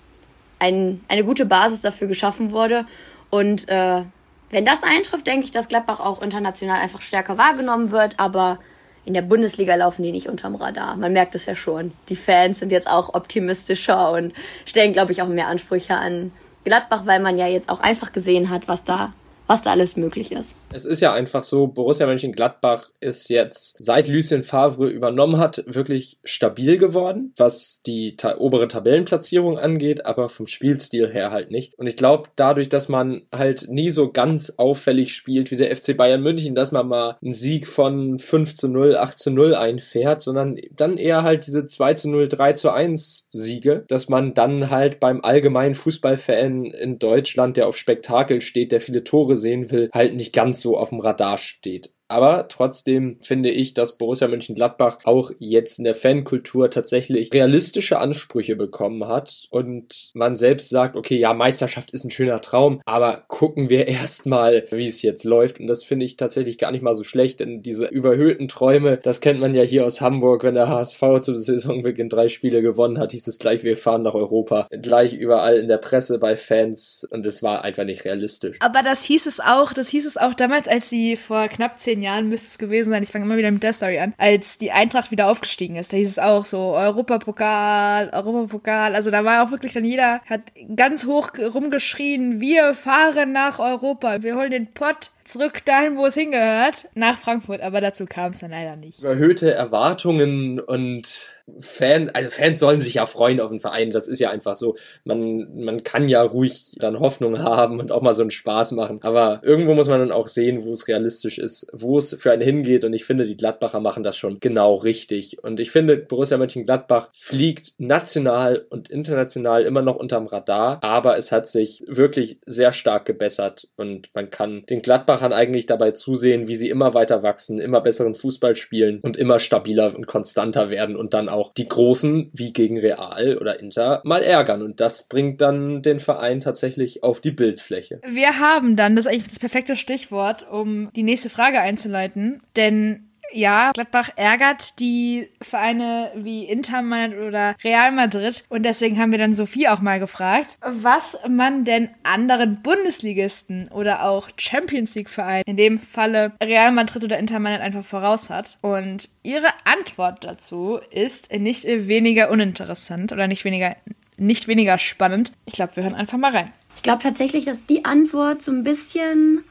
ein, eine gute Basis dafür geschaffen wurde. Und äh, wenn das eintrifft, denke ich, dass Gladbach auch international einfach stärker wahrgenommen wird. Aber in der Bundesliga laufen die nicht unterm Radar. Man merkt es ja schon. Die Fans sind jetzt auch optimistischer und stellen, glaube ich, auch mehr Ansprüche an Gladbach, weil man ja jetzt auch einfach gesehen hat, was da was da alles möglich ist. Es ist ja einfach so, Borussia Mönchengladbach ist jetzt, seit Lucien Favre übernommen hat, wirklich stabil geworden, was die ta obere Tabellenplatzierung angeht, aber vom Spielstil her halt nicht. Und ich glaube, dadurch, dass man halt nie so ganz auffällig spielt wie der FC Bayern München, dass man mal einen Sieg von 5 zu 0, 8 zu 0 einfährt, sondern dann eher halt diese 2 zu 0, 3 zu 1 Siege, dass man dann halt beim allgemeinen Fußballfan in Deutschland, der auf Spektakel steht, der viele Tore sehen will, halt nicht ganz so auf dem Radar steht. Aber trotzdem finde ich, dass Borussia Mönchengladbach auch jetzt in der Fankultur tatsächlich realistische Ansprüche bekommen hat und man selbst sagt, okay, ja, Meisterschaft ist ein schöner Traum, aber gucken wir erstmal, wie es jetzt läuft. Und das finde ich tatsächlich gar nicht mal so schlecht, denn diese überhöhten Träume, das kennt man ja hier aus Hamburg, wenn der HSV zum Saisonbeginn drei Spiele gewonnen hat, hieß es gleich, wir fahren nach Europa. Gleich überall in der Presse bei Fans und es war einfach nicht realistisch. Aber das hieß es auch, das hieß es auch damals, als sie vor knapp zehn zehn Jahren müsste es gewesen sein, ich fange immer wieder mit der Story an, als die Eintracht wieder aufgestiegen ist. Da hieß es auch so Europapokal, Europapokal. Also da war auch wirklich dann jeder, hat ganz hoch rumgeschrien, wir fahren nach Europa, wir holen den Pott zurück dahin, wo es hingehört, nach Frankfurt. Aber dazu kam es dann leider nicht. Überhöhte Erwartungen und Fan, also Fans sollen sich ja freuen auf den Verein. Das ist ja einfach so. Man, man kann ja ruhig dann Hoffnung haben und auch mal so einen Spaß machen. Aber irgendwo muss man dann auch sehen, wo es realistisch ist, wo es für einen hingeht. Und ich finde, die Gladbacher machen das schon genau richtig. Und ich finde, Borussia Mönchengladbach fliegt national und international immer noch unterm Radar. Aber es hat sich wirklich sehr stark gebessert. Und man kann den Gladbachern eigentlich dabei zusehen, wie sie immer weiter wachsen, immer besseren Fußball spielen und immer stabiler und konstanter werden und dann auch auch die Großen wie gegen Real oder Inter mal ärgern. Und das bringt dann den Verein tatsächlich auf die Bildfläche. Wir haben dann, das ist eigentlich das perfekte Stichwort, um die nächste Frage einzuleiten. Denn ja, Gladbach ärgert die Vereine wie Inter oder Real Madrid und deswegen haben wir dann Sophie auch mal gefragt, was man denn anderen Bundesligisten oder auch Champions League Vereinen, in dem Falle Real Madrid oder Inter Mailand einfach voraus hat und ihre Antwort dazu ist nicht weniger uninteressant oder nicht weniger nicht weniger spannend. Ich glaube, wir hören einfach mal rein. Ich glaube tatsächlich, dass die Antwort so ein bisschen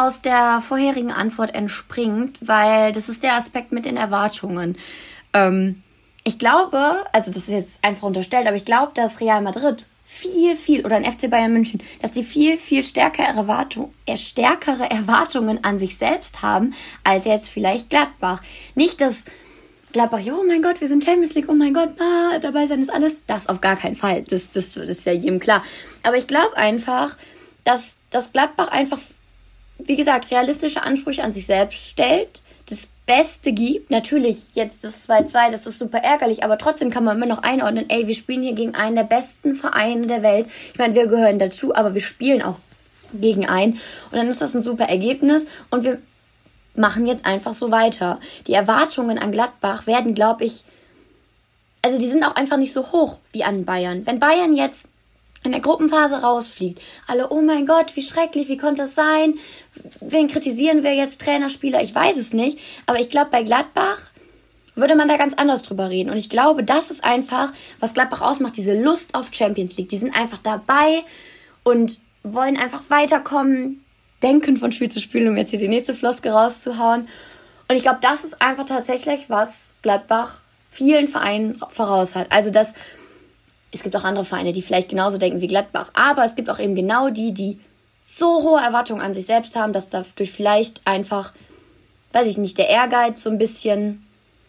aus der vorherigen Antwort entspringt, weil das ist der Aspekt mit den Erwartungen. Ähm, ich glaube, also das ist jetzt einfach unterstellt, aber ich glaube, dass Real Madrid viel, viel, oder ein FC Bayern München, dass die viel, viel stärkere, Erwartung, äh, stärkere Erwartungen an sich selbst haben, als jetzt vielleicht Gladbach. Nicht, dass Gladbach, oh mein Gott, wir sind Champions League, oh mein Gott, ah, dabei sein ist alles. Das auf gar keinen Fall. Das, das, das ist ja jedem klar. Aber ich glaube einfach, dass, dass Gladbach einfach wie gesagt, realistische Ansprüche an sich selbst stellt, das Beste gibt. Natürlich, jetzt das 2-2, das ist super ärgerlich, aber trotzdem kann man immer noch einordnen, ey, wir spielen hier gegen einen der besten Vereine der Welt. Ich meine, wir gehören dazu, aber wir spielen auch gegen einen. Und dann ist das ein super Ergebnis und wir machen jetzt einfach so weiter. Die Erwartungen an Gladbach werden, glaube ich, also die sind auch einfach nicht so hoch wie an Bayern. Wenn Bayern jetzt in der Gruppenphase rausfliegt. Alle, oh mein Gott, wie schrecklich, wie konnte das sein? Wen kritisieren wir jetzt, Trainerspieler? Ich weiß es nicht. Aber ich glaube, bei Gladbach würde man da ganz anders drüber reden. Und ich glaube, das ist einfach, was Gladbach ausmacht, diese Lust auf Champions League. Die sind einfach dabei und wollen einfach weiterkommen, denken von Spiel zu Spiel, um jetzt hier die nächste Floske rauszuhauen. Und ich glaube, das ist einfach tatsächlich, was Gladbach vielen Vereinen voraus hat. Also, dass es gibt auch andere Vereine, die vielleicht genauso denken wie Gladbach, aber es gibt auch eben genau die, die so hohe Erwartungen an sich selbst haben, dass dadurch vielleicht einfach, weiß ich nicht, der Ehrgeiz so ein bisschen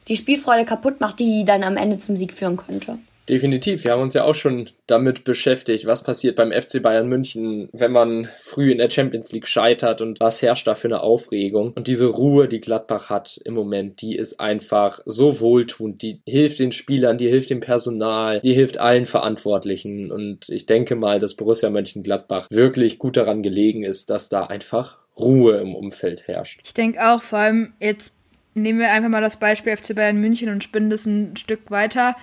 die Spielfreude kaputt macht, die dann am Ende zum Sieg führen könnte. Definitiv. Wir haben uns ja auch schon damit beschäftigt, was passiert beim FC Bayern München, wenn man früh in der Champions League scheitert und was herrscht da für eine Aufregung. Und diese Ruhe, die Gladbach hat im Moment, die ist einfach so wohltuend. Die hilft den Spielern, die hilft dem Personal, die hilft allen Verantwortlichen. Und ich denke mal, dass Borussia Mönchengladbach wirklich gut daran gelegen ist, dass da einfach Ruhe im Umfeld herrscht. Ich denke auch, vor allem jetzt nehmen wir einfach mal das Beispiel FC Bayern München und spinnen das ein Stück weiter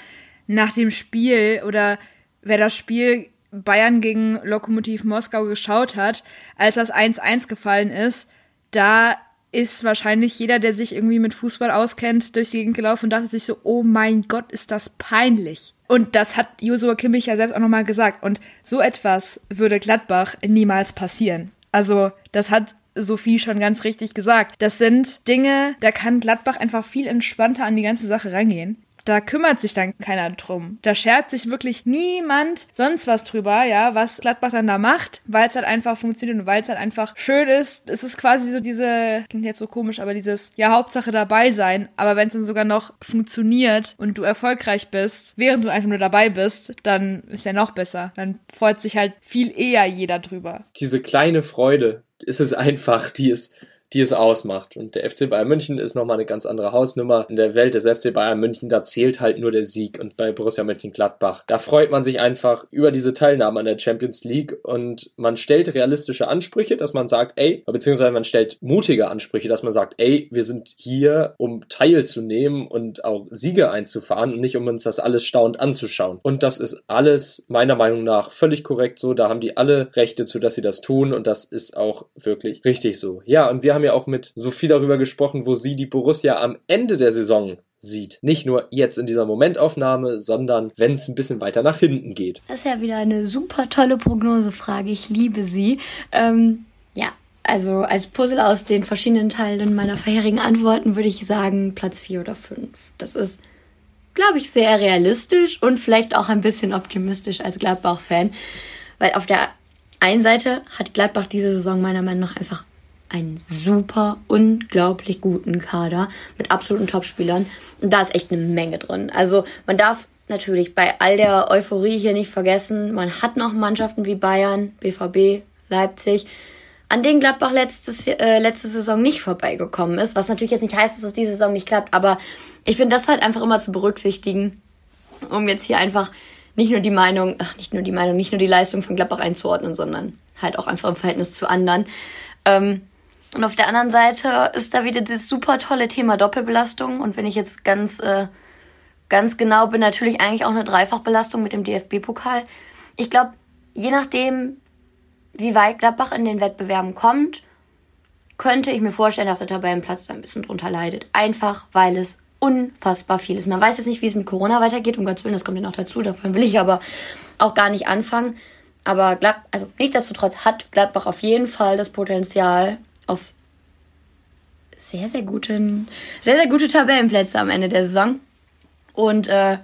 nach dem Spiel oder wer das Spiel Bayern gegen Lokomotiv Moskau geschaut hat, als das 1-1 gefallen ist, da ist wahrscheinlich jeder, der sich irgendwie mit Fußball auskennt, durch die Gegend gelaufen und dachte sich so, oh mein Gott, ist das peinlich. Und das hat Josua Kimmich ja selbst auch nochmal gesagt. Und so etwas würde Gladbach niemals passieren. Also das hat Sophie schon ganz richtig gesagt. Das sind Dinge, da kann Gladbach einfach viel entspannter an die ganze Sache rangehen da kümmert sich dann keiner drum. Da schert sich wirklich niemand sonst was drüber, ja, was Gladbach dann da macht, weil es halt einfach funktioniert und weil es halt einfach schön ist. Es ist quasi so diese, klingt jetzt so komisch, aber dieses, ja, Hauptsache dabei sein. Aber wenn es dann sogar noch funktioniert und du erfolgreich bist, während du einfach nur dabei bist, dann ist ja noch besser. Dann freut sich halt viel eher jeder drüber. Diese kleine Freude ist es einfach, die ist die es ausmacht. Und der FC Bayern München ist nochmal eine ganz andere Hausnummer. In der Welt des FC Bayern München, da zählt halt nur der Sieg. Und bei Borussia Mönchengladbach, da freut man sich einfach über diese Teilnahme an der Champions League und man stellt realistische Ansprüche, dass man sagt, ey, beziehungsweise man stellt mutige Ansprüche, dass man sagt, ey, wir sind hier, um teilzunehmen und auch Siege einzufahren und nicht um uns das alles staunend anzuschauen. Und das ist alles meiner Meinung nach völlig korrekt so. Da haben die alle Rechte zu, dass sie das tun und das ist auch wirklich richtig so. Ja, und wir haben ja auch mit Sophie darüber gesprochen, wo sie die Borussia am Ende der Saison sieht. Nicht nur jetzt in dieser Momentaufnahme, sondern wenn es ein bisschen weiter nach hinten geht. Das ist ja wieder eine super tolle Prognosefrage. Ich liebe sie. Ähm, ja, also als Puzzle aus den verschiedenen Teilen meiner vorherigen Antworten würde ich sagen Platz 4 oder 5. Das ist, glaube ich, sehr realistisch und vielleicht auch ein bisschen optimistisch als Gladbach-Fan. Weil auf der einen Seite hat Gladbach diese Saison meiner Meinung nach einfach einen super, unglaublich guten Kader mit absoluten Topspielern. Und da ist echt eine Menge drin. Also man darf natürlich bei all der Euphorie hier nicht vergessen, man hat noch Mannschaften wie Bayern, BVB, Leipzig, an denen Gladbach letztes, äh, letzte Saison nicht vorbeigekommen ist. Was natürlich jetzt nicht heißt, dass es diese Saison nicht klappt, aber ich finde das halt einfach immer zu berücksichtigen, um jetzt hier einfach nicht nur die Meinung, ach, nicht nur die Meinung, nicht nur die Leistung von Gladbach einzuordnen, sondern halt auch einfach im Verhältnis zu anderen. Ähm, und auf der anderen Seite ist da wieder das super tolle Thema Doppelbelastung. Und wenn ich jetzt ganz, äh, ganz genau bin, natürlich eigentlich auch eine Dreifachbelastung mit dem DFB-Pokal. Ich glaube, je nachdem, wie weit Gladbach in den Wettbewerben kommt, könnte ich mir vorstellen, dass der Tabellenplatz da ein bisschen drunter leidet. Einfach, weil es unfassbar viel ist. Man weiß jetzt nicht, wie es mit Corona weitergeht, um Gottes Willen, das kommt ja noch dazu, davon will ich aber auch gar nicht anfangen. Aber Glad also nichtsdestotrotz hat Gladbach auf jeden Fall das Potenzial, auf sehr, sehr guten, sehr, sehr gute Tabellenplätze am Ende der Saison. Und äh,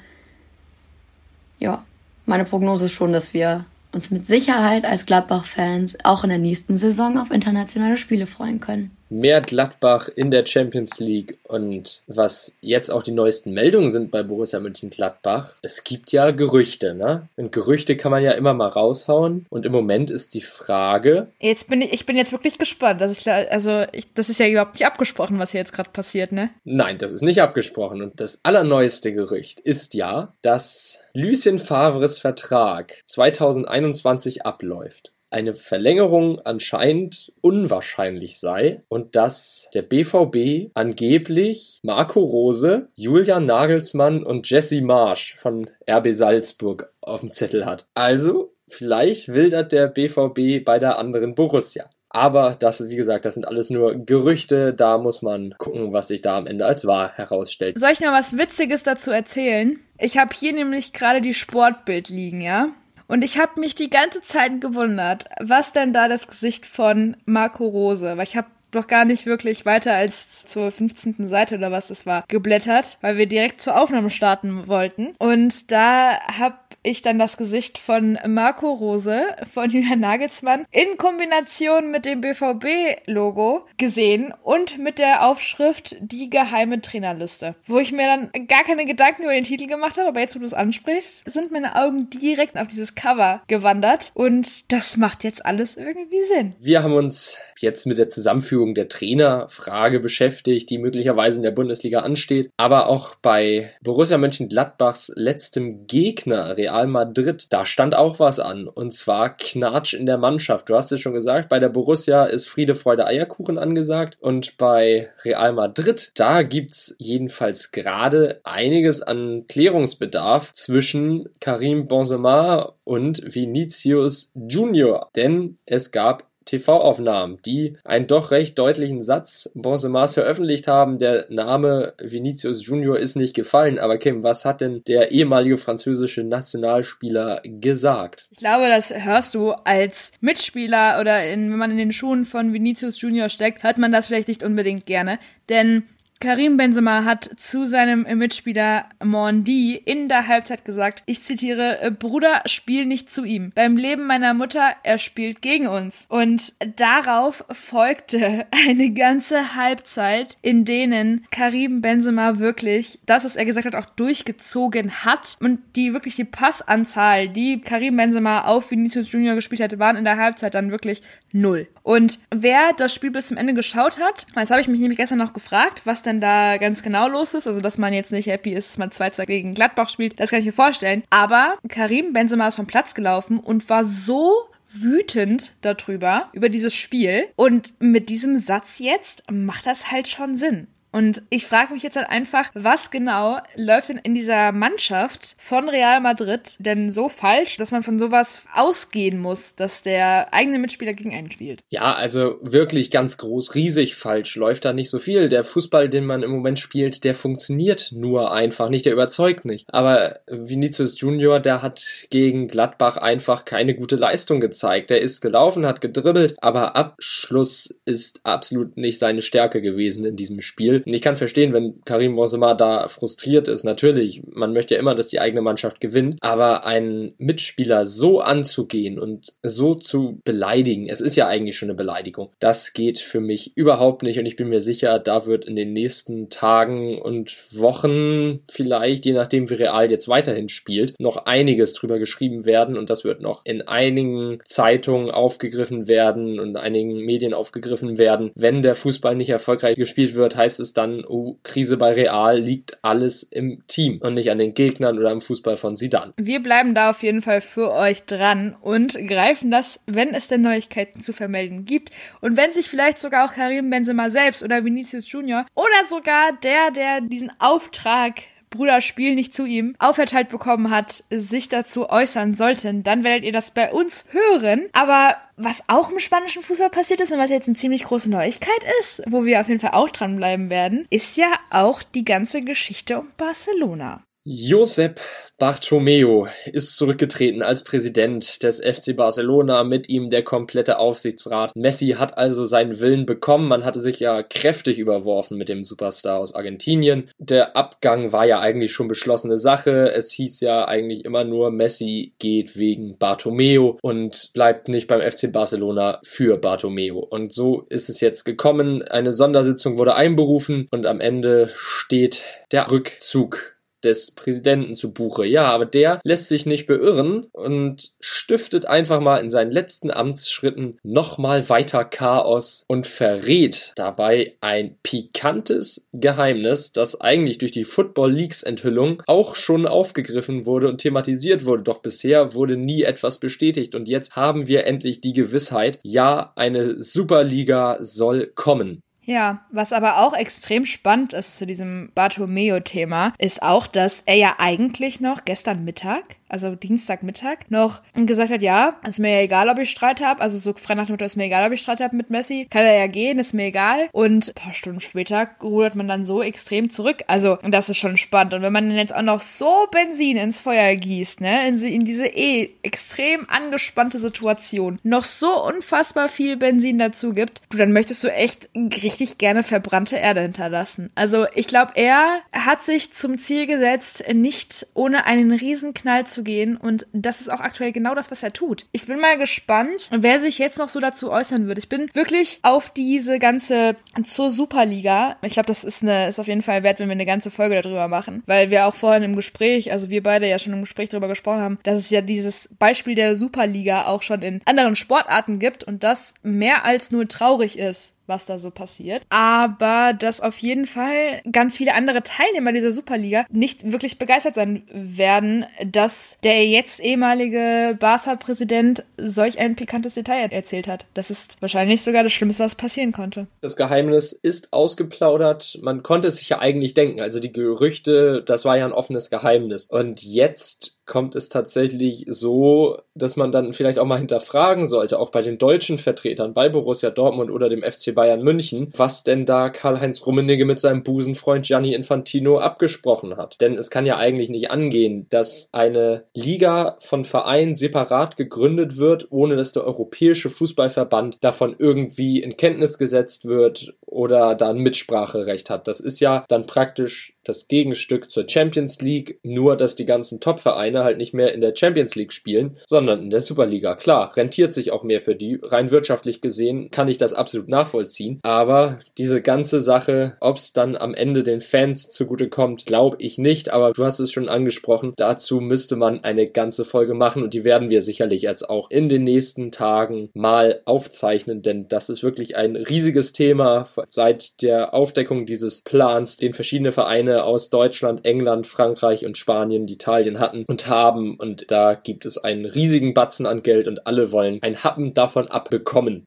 ja, meine Prognose ist schon, dass wir uns mit Sicherheit als Gladbach-Fans auch in der nächsten Saison auf internationale Spiele freuen können mehr Gladbach in der Champions League und was jetzt auch die neuesten Meldungen sind bei Borussia Mönchengladbach, es gibt ja Gerüchte, ne? Und Gerüchte kann man ja immer mal raushauen und im Moment ist die Frage. Jetzt bin ich, ich bin jetzt wirklich gespannt. Also, ich, also ich, das ist ja überhaupt nicht abgesprochen, was hier jetzt gerade passiert, ne? Nein, das ist nicht abgesprochen und das allerneueste Gerücht ist ja, dass Lucien Favres Vertrag 2021 abläuft eine Verlängerung anscheinend unwahrscheinlich sei und dass der BVB angeblich Marco Rose, Julian Nagelsmann und Jesse Marsch von RB Salzburg auf dem Zettel hat. Also vielleicht wildert der BVB bei der anderen Borussia. Aber das, wie gesagt, das sind alles nur Gerüchte. Da muss man gucken, was sich da am Ende als wahr herausstellt. Soll ich noch was Witziges dazu erzählen? Ich habe hier nämlich gerade die Sportbild liegen, ja? Und ich habe mich die ganze Zeit gewundert, was denn da das Gesicht von Marco Rose, weil ich habe doch gar nicht wirklich weiter als zur 15. Seite oder was das war, geblättert, weil wir direkt zur Aufnahme starten wollten. Und da habe ich dann das Gesicht von Marco Rose von Julian Nagelsmann in Kombination mit dem BVB-Logo gesehen und mit der Aufschrift die geheime Trainerliste. Wo ich mir dann gar keine Gedanken über den Titel gemacht habe, aber jetzt, wo du es ansprichst, sind meine Augen direkt auf dieses Cover gewandert und das macht jetzt alles irgendwie Sinn. Wir haben uns jetzt mit der Zusammenführung der Trainerfrage beschäftigt, die möglicherweise in der Bundesliga ansteht, aber auch bei Borussia Mönchengladbachs letztem Gegner Real Madrid, da stand auch was an und zwar Knatsch in der Mannschaft. Du hast es schon gesagt, bei der Borussia ist Friede, Freude, Eierkuchen angesagt und bei Real Madrid, da gibt's jedenfalls gerade einiges an Klärungsbedarf zwischen Karim Benzema und Vinicius Junior, denn es gab TV-Aufnahmen, die einen doch recht deutlichen Satz Benzema's veröffentlicht haben. Der Name Vinicius Junior ist nicht gefallen, aber Kim, was hat denn der ehemalige französische Nationalspieler gesagt? Ich glaube, das hörst du als Mitspieler oder in, wenn man in den Schuhen von Vinicius Junior steckt, hört man das vielleicht nicht unbedingt gerne, denn Karim Benzema hat zu seinem Mitspieler Mondi in der Halbzeit gesagt, ich zitiere, äh, Bruder, spiel nicht zu ihm. Beim Leben meiner Mutter, er spielt gegen uns. Und darauf folgte eine ganze Halbzeit, in denen Karim Benzema wirklich das, was er gesagt hat, auch durchgezogen hat. Und die wirklich die Passanzahl, die Karim Benzema auf Vinicius Junior gespielt hat, waren in der Halbzeit dann wirklich null. Und wer das Spiel bis zum Ende geschaut hat, das habe ich mich nämlich gestern noch gefragt, was denn da ganz genau los ist. Also, dass man jetzt nicht happy ist, dass man 2-2 gegen Gladbach spielt, das kann ich mir vorstellen. Aber Karim Benzema ist vom Platz gelaufen und war so wütend darüber, über dieses Spiel. Und mit diesem Satz jetzt macht das halt schon Sinn. Und ich frage mich jetzt halt einfach, was genau läuft denn in dieser Mannschaft von Real Madrid denn so falsch, dass man von sowas ausgehen muss, dass der eigene Mitspieler gegen einen spielt? Ja, also wirklich ganz groß, riesig falsch läuft da nicht so viel. Der Fußball, den man im Moment spielt, der funktioniert nur einfach nicht, der überzeugt nicht. Aber Vinicius Junior, der hat gegen Gladbach einfach keine gute Leistung gezeigt. Der ist gelaufen, hat gedribbelt, aber Abschluss ist absolut nicht seine Stärke gewesen in diesem Spiel. Und ich kann verstehen, wenn Karim Benzema da frustriert ist. Natürlich, man möchte ja immer, dass die eigene Mannschaft gewinnt. Aber einen Mitspieler so anzugehen und so zu beleidigen, es ist ja eigentlich schon eine Beleidigung, das geht für mich überhaupt nicht. Und ich bin mir sicher, da wird in den nächsten Tagen und Wochen vielleicht, je nachdem wie Real jetzt weiterhin spielt, noch einiges drüber geschrieben werden. Und das wird noch in einigen Zeitungen aufgegriffen werden und einigen Medien aufgegriffen werden. Wenn der Fußball nicht erfolgreich gespielt wird, heißt es dann, oh, Krise bei Real liegt alles im Team und nicht an den Gegnern oder am Fußball von Sidan. Wir bleiben da auf jeden Fall für euch dran und greifen das, wenn es denn Neuigkeiten zu vermelden gibt und wenn sich vielleicht sogar auch Karim Benzema selbst oder Vinicius Junior oder sogar der, der diesen Auftrag Bruder, spiel nicht zu ihm, auferteilt bekommen hat, sich dazu äußern sollten, dann werdet ihr das bei uns hören. Aber was auch im spanischen Fußball passiert ist und was jetzt eine ziemlich große Neuigkeit ist, wo wir auf jeden Fall auch dranbleiben werden, ist ja auch die ganze Geschichte um Barcelona. Josep Bartomeu ist zurückgetreten als Präsident des FC Barcelona, mit ihm der komplette Aufsichtsrat. Messi hat also seinen Willen bekommen. Man hatte sich ja kräftig überworfen mit dem Superstar aus Argentinien. Der Abgang war ja eigentlich schon beschlossene Sache. Es hieß ja eigentlich immer nur, Messi geht wegen Bartomeu und bleibt nicht beim FC Barcelona für Bartomeu. Und so ist es jetzt gekommen. Eine Sondersitzung wurde einberufen und am Ende steht der Rückzug des Präsidenten zu Buche. Ja, aber der lässt sich nicht beirren und stiftet einfach mal in seinen letzten Amtsschritten nochmal weiter Chaos und verrät dabei ein pikantes Geheimnis, das eigentlich durch die Football Leagues Enthüllung auch schon aufgegriffen wurde und thematisiert wurde. Doch bisher wurde nie etwas bestätigt und jetzt haben wir endlich die Gewissheit, ja, eine Superliga soll kommen. Ja, was aber auch extrem spannend ist zu diesem Bartomeo-Thema, ist auch, dass er ja eigentlich noch gestern Mittag also Dienstagmittag, noch gesagt hat, ja, ist mir ja egal, ob ich Streit habe. Also so frei nach dem Motto, ist mir egal, ob ich Streit habe mit Messi. Kann er ja gehen, ist mir egal. Und ein paar Stunden später rudert man dann so extrem zurück. Also das ist schon spannend. Und wenn man dann jetzt auch noch so Benzin ins Feuer gießt, ne, in, in diese eh extrem angespannte Situation, noch so unfassbar viel Benzin dazu gibt, du, dann möchtest du echt richtig gerne verbrannte Erde hinterlassen. Also ich glaube, er hat sich zum Ziel gesetzt, nicht ohne einen Riesenknall zu gehen. Und das ist auch aktuell genau das, was er tut. Ich bin mal gespannt, wer sich jetzt noch so dazu äußern wird. Ich bin wirklich auf diese ganze zur Superliga. Ich glaube, das ist eine, ist auf jeden Fall wert, wenn wir eine ganze Folge darüber machen. Weil wir auch vorhin im Gespräch, also wir beide ja schon im Gespräch darüber gesprochen haben, dass es ja dieses Beispiel der Superliga auch schon in anderen Sportarten gibt und das mehr als nur traurig ist was da so passiert. Aber dass auf jeden Fall ganz viele andere Teilnehmer dieser Superliga nicht wirklich begeistert sein werden, dass der jetzt ehemalige Barca-Präsident solch ein pikantes Detail erzählt hat. Das ist wahrscheinlich sogar das Schlimmste, was passieren konnte. Das Geheimnis ist ausgeplaudert. Man konnte es sich ja eigentlich denken. Also die Gerüchte, das war ja ein offenes Geheimnis. Und jetzt kommt es tatsächlich so, dass man dann vielleicht auch mal hinterfragen sollte, auch bei den deutschen Vertretern, bei Borussia Dortmund oder dem FC Bayern München, was denn da Karl-Heinz Rummenigge mit seinem Busenfreund Gianni Infantino abgesprochen hat. Denn es kann ja eigentlich nicht angehen, dass eine Liga von Vereinen separat gegründet wird, ohne dass der Europäische Fußballverband davon irgendwie in Kenntnis gesetzt wird oder da ein Mitspracherecht hat. Das ist ja dann praktisch das Gegenstück zur Champions League, nur dass die ganzen Top-Vereine halt nicht mehr in der Champions League spielen, sondern in der Superliga. Klar, rentiert sich auch mehr für die. Rein wirtschaftlich gesehen kann ich das absolut nachvollziehen. Aber diese ganze Sache, ob es dann am Ende den Fans zugutekommt, glaube ich nicht. Aber du hast es schon angesprochen, dazu müsste man eine ganze Folge machen und die werden wir sicherlich jetzt auch in den nächsten Tagen mal aufzeichnen, denn das ist wirklich ein riesiges Thema seit der Aufdeckung dieses Plans, den verschiedene Vereine aus Deutschland, England, Frankreich und Spanien, Italien hatten und haben. Und da gibt es einen riesigen Batzen an Geld und alle wollen ein Happen davon abbekommen.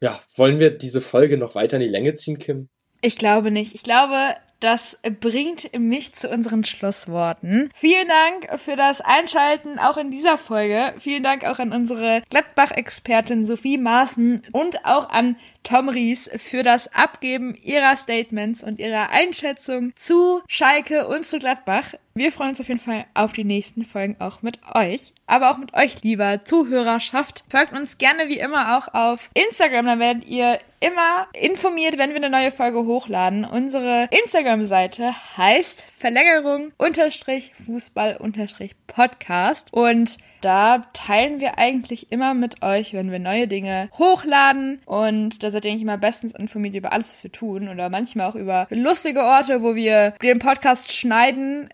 Ja, wollen wir diese Folge noch weiter in die Länge ziehen, Kim? Ich glaube nicht. Ich glaube, das bringt mich zu unseren Schlussworten. Vielen Dank für das Einschalten auch in dieser Folge. Vielen Dank auch an unsere Gladbach-Expertin Sophie Maaßen und auch an Tom Ries für das Abgeben ihrer Statements und ihrer Einschätzung zu Schalke und zu Gladbach. Wir freuen uns auf jeden Fall auf die nächsten Folgen auch mit euch, aber auch mit euch, lieber Zuhörerschaft. Folgt uns gerne wie immer auch auf Instagram, dann werdet ihr immer informiert, wenn wir eine neue Folge hochladen. Unsere Instagram-Seite heißt Verlängerung unterstrich Fußball unterstrich Podcast. Und da teilen wir eigentlich immer mit euch, wenn wir neue Dinge hochladen. Und da seid ihr eigentlich immer bestens informiert über alles, was wir tun. Oder manchmal auch über lustige Orte, wo wir den Podcast schneiden,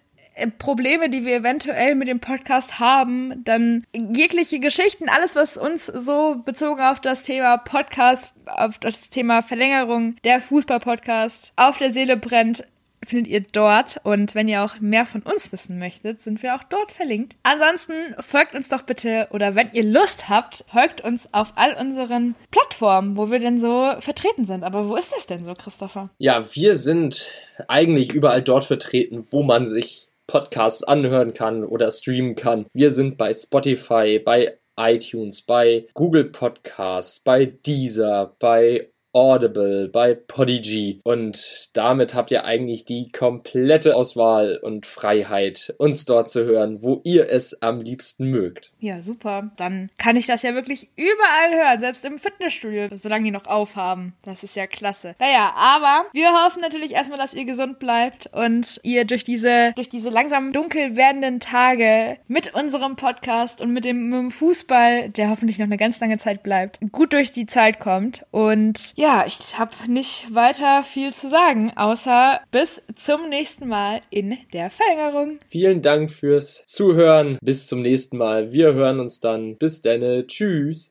Probleme, die wir eventuell mit dem Podcast haben, dann jegliche Geschichten, alles, was uns so bezogen auf das Thema Podcast, auf das Thema Verlängerung der Fußball-Podcast auf der Seele brennt, findet ihr dort. Und wenn ihr auch mehr von uns wissen möchtet, sind wir auch dort verlinkt. Ansonsten folgt uns doch bitte oder wenn ihr Lust habt, folgt uns auf all unseren Plattformen, wo wir denn so vertreten sind. Aber wo ist das denn so, Christopher? Ja, wir sind eigentlich überall dort vertreten, wo man sich Podcasts anhören kann oder streamen kann. Wir sind bei Spotify, bei iTunes, bei Google Podcasts, bei Deezer, bei Audible, bei Podigy und damit habt ihr eigentlich die komplette Auswahl und Freiheit, uns dort zu hören, wo ihr es am liebsten mögt. Ja, super. Dann kann ich das ja wirklich überall hören, selbst im Fitnessstudio, solange die noch aufhaben. Das ist ja klasse. Naja, aber wir hoffen natürlich erstmal, dass ihr gesund bleibt und ihr durch diese, durch diese langsam dunkel werdenden Tage mit unserem Podcast und mit dem, mit dem Fußball, der hoffentlich noch eine ganz lange Zeit bleibt, gut durch die Zeit kommt und ja, ja, ich habe nicht weiter viel zu sagen, außer bis zum nächsten Mal in der Verlängerung. Vielen Dank fürs Zuhören. Bis zum nächsten Mal. Wir hören uns dann. Bis dann. Tschüss.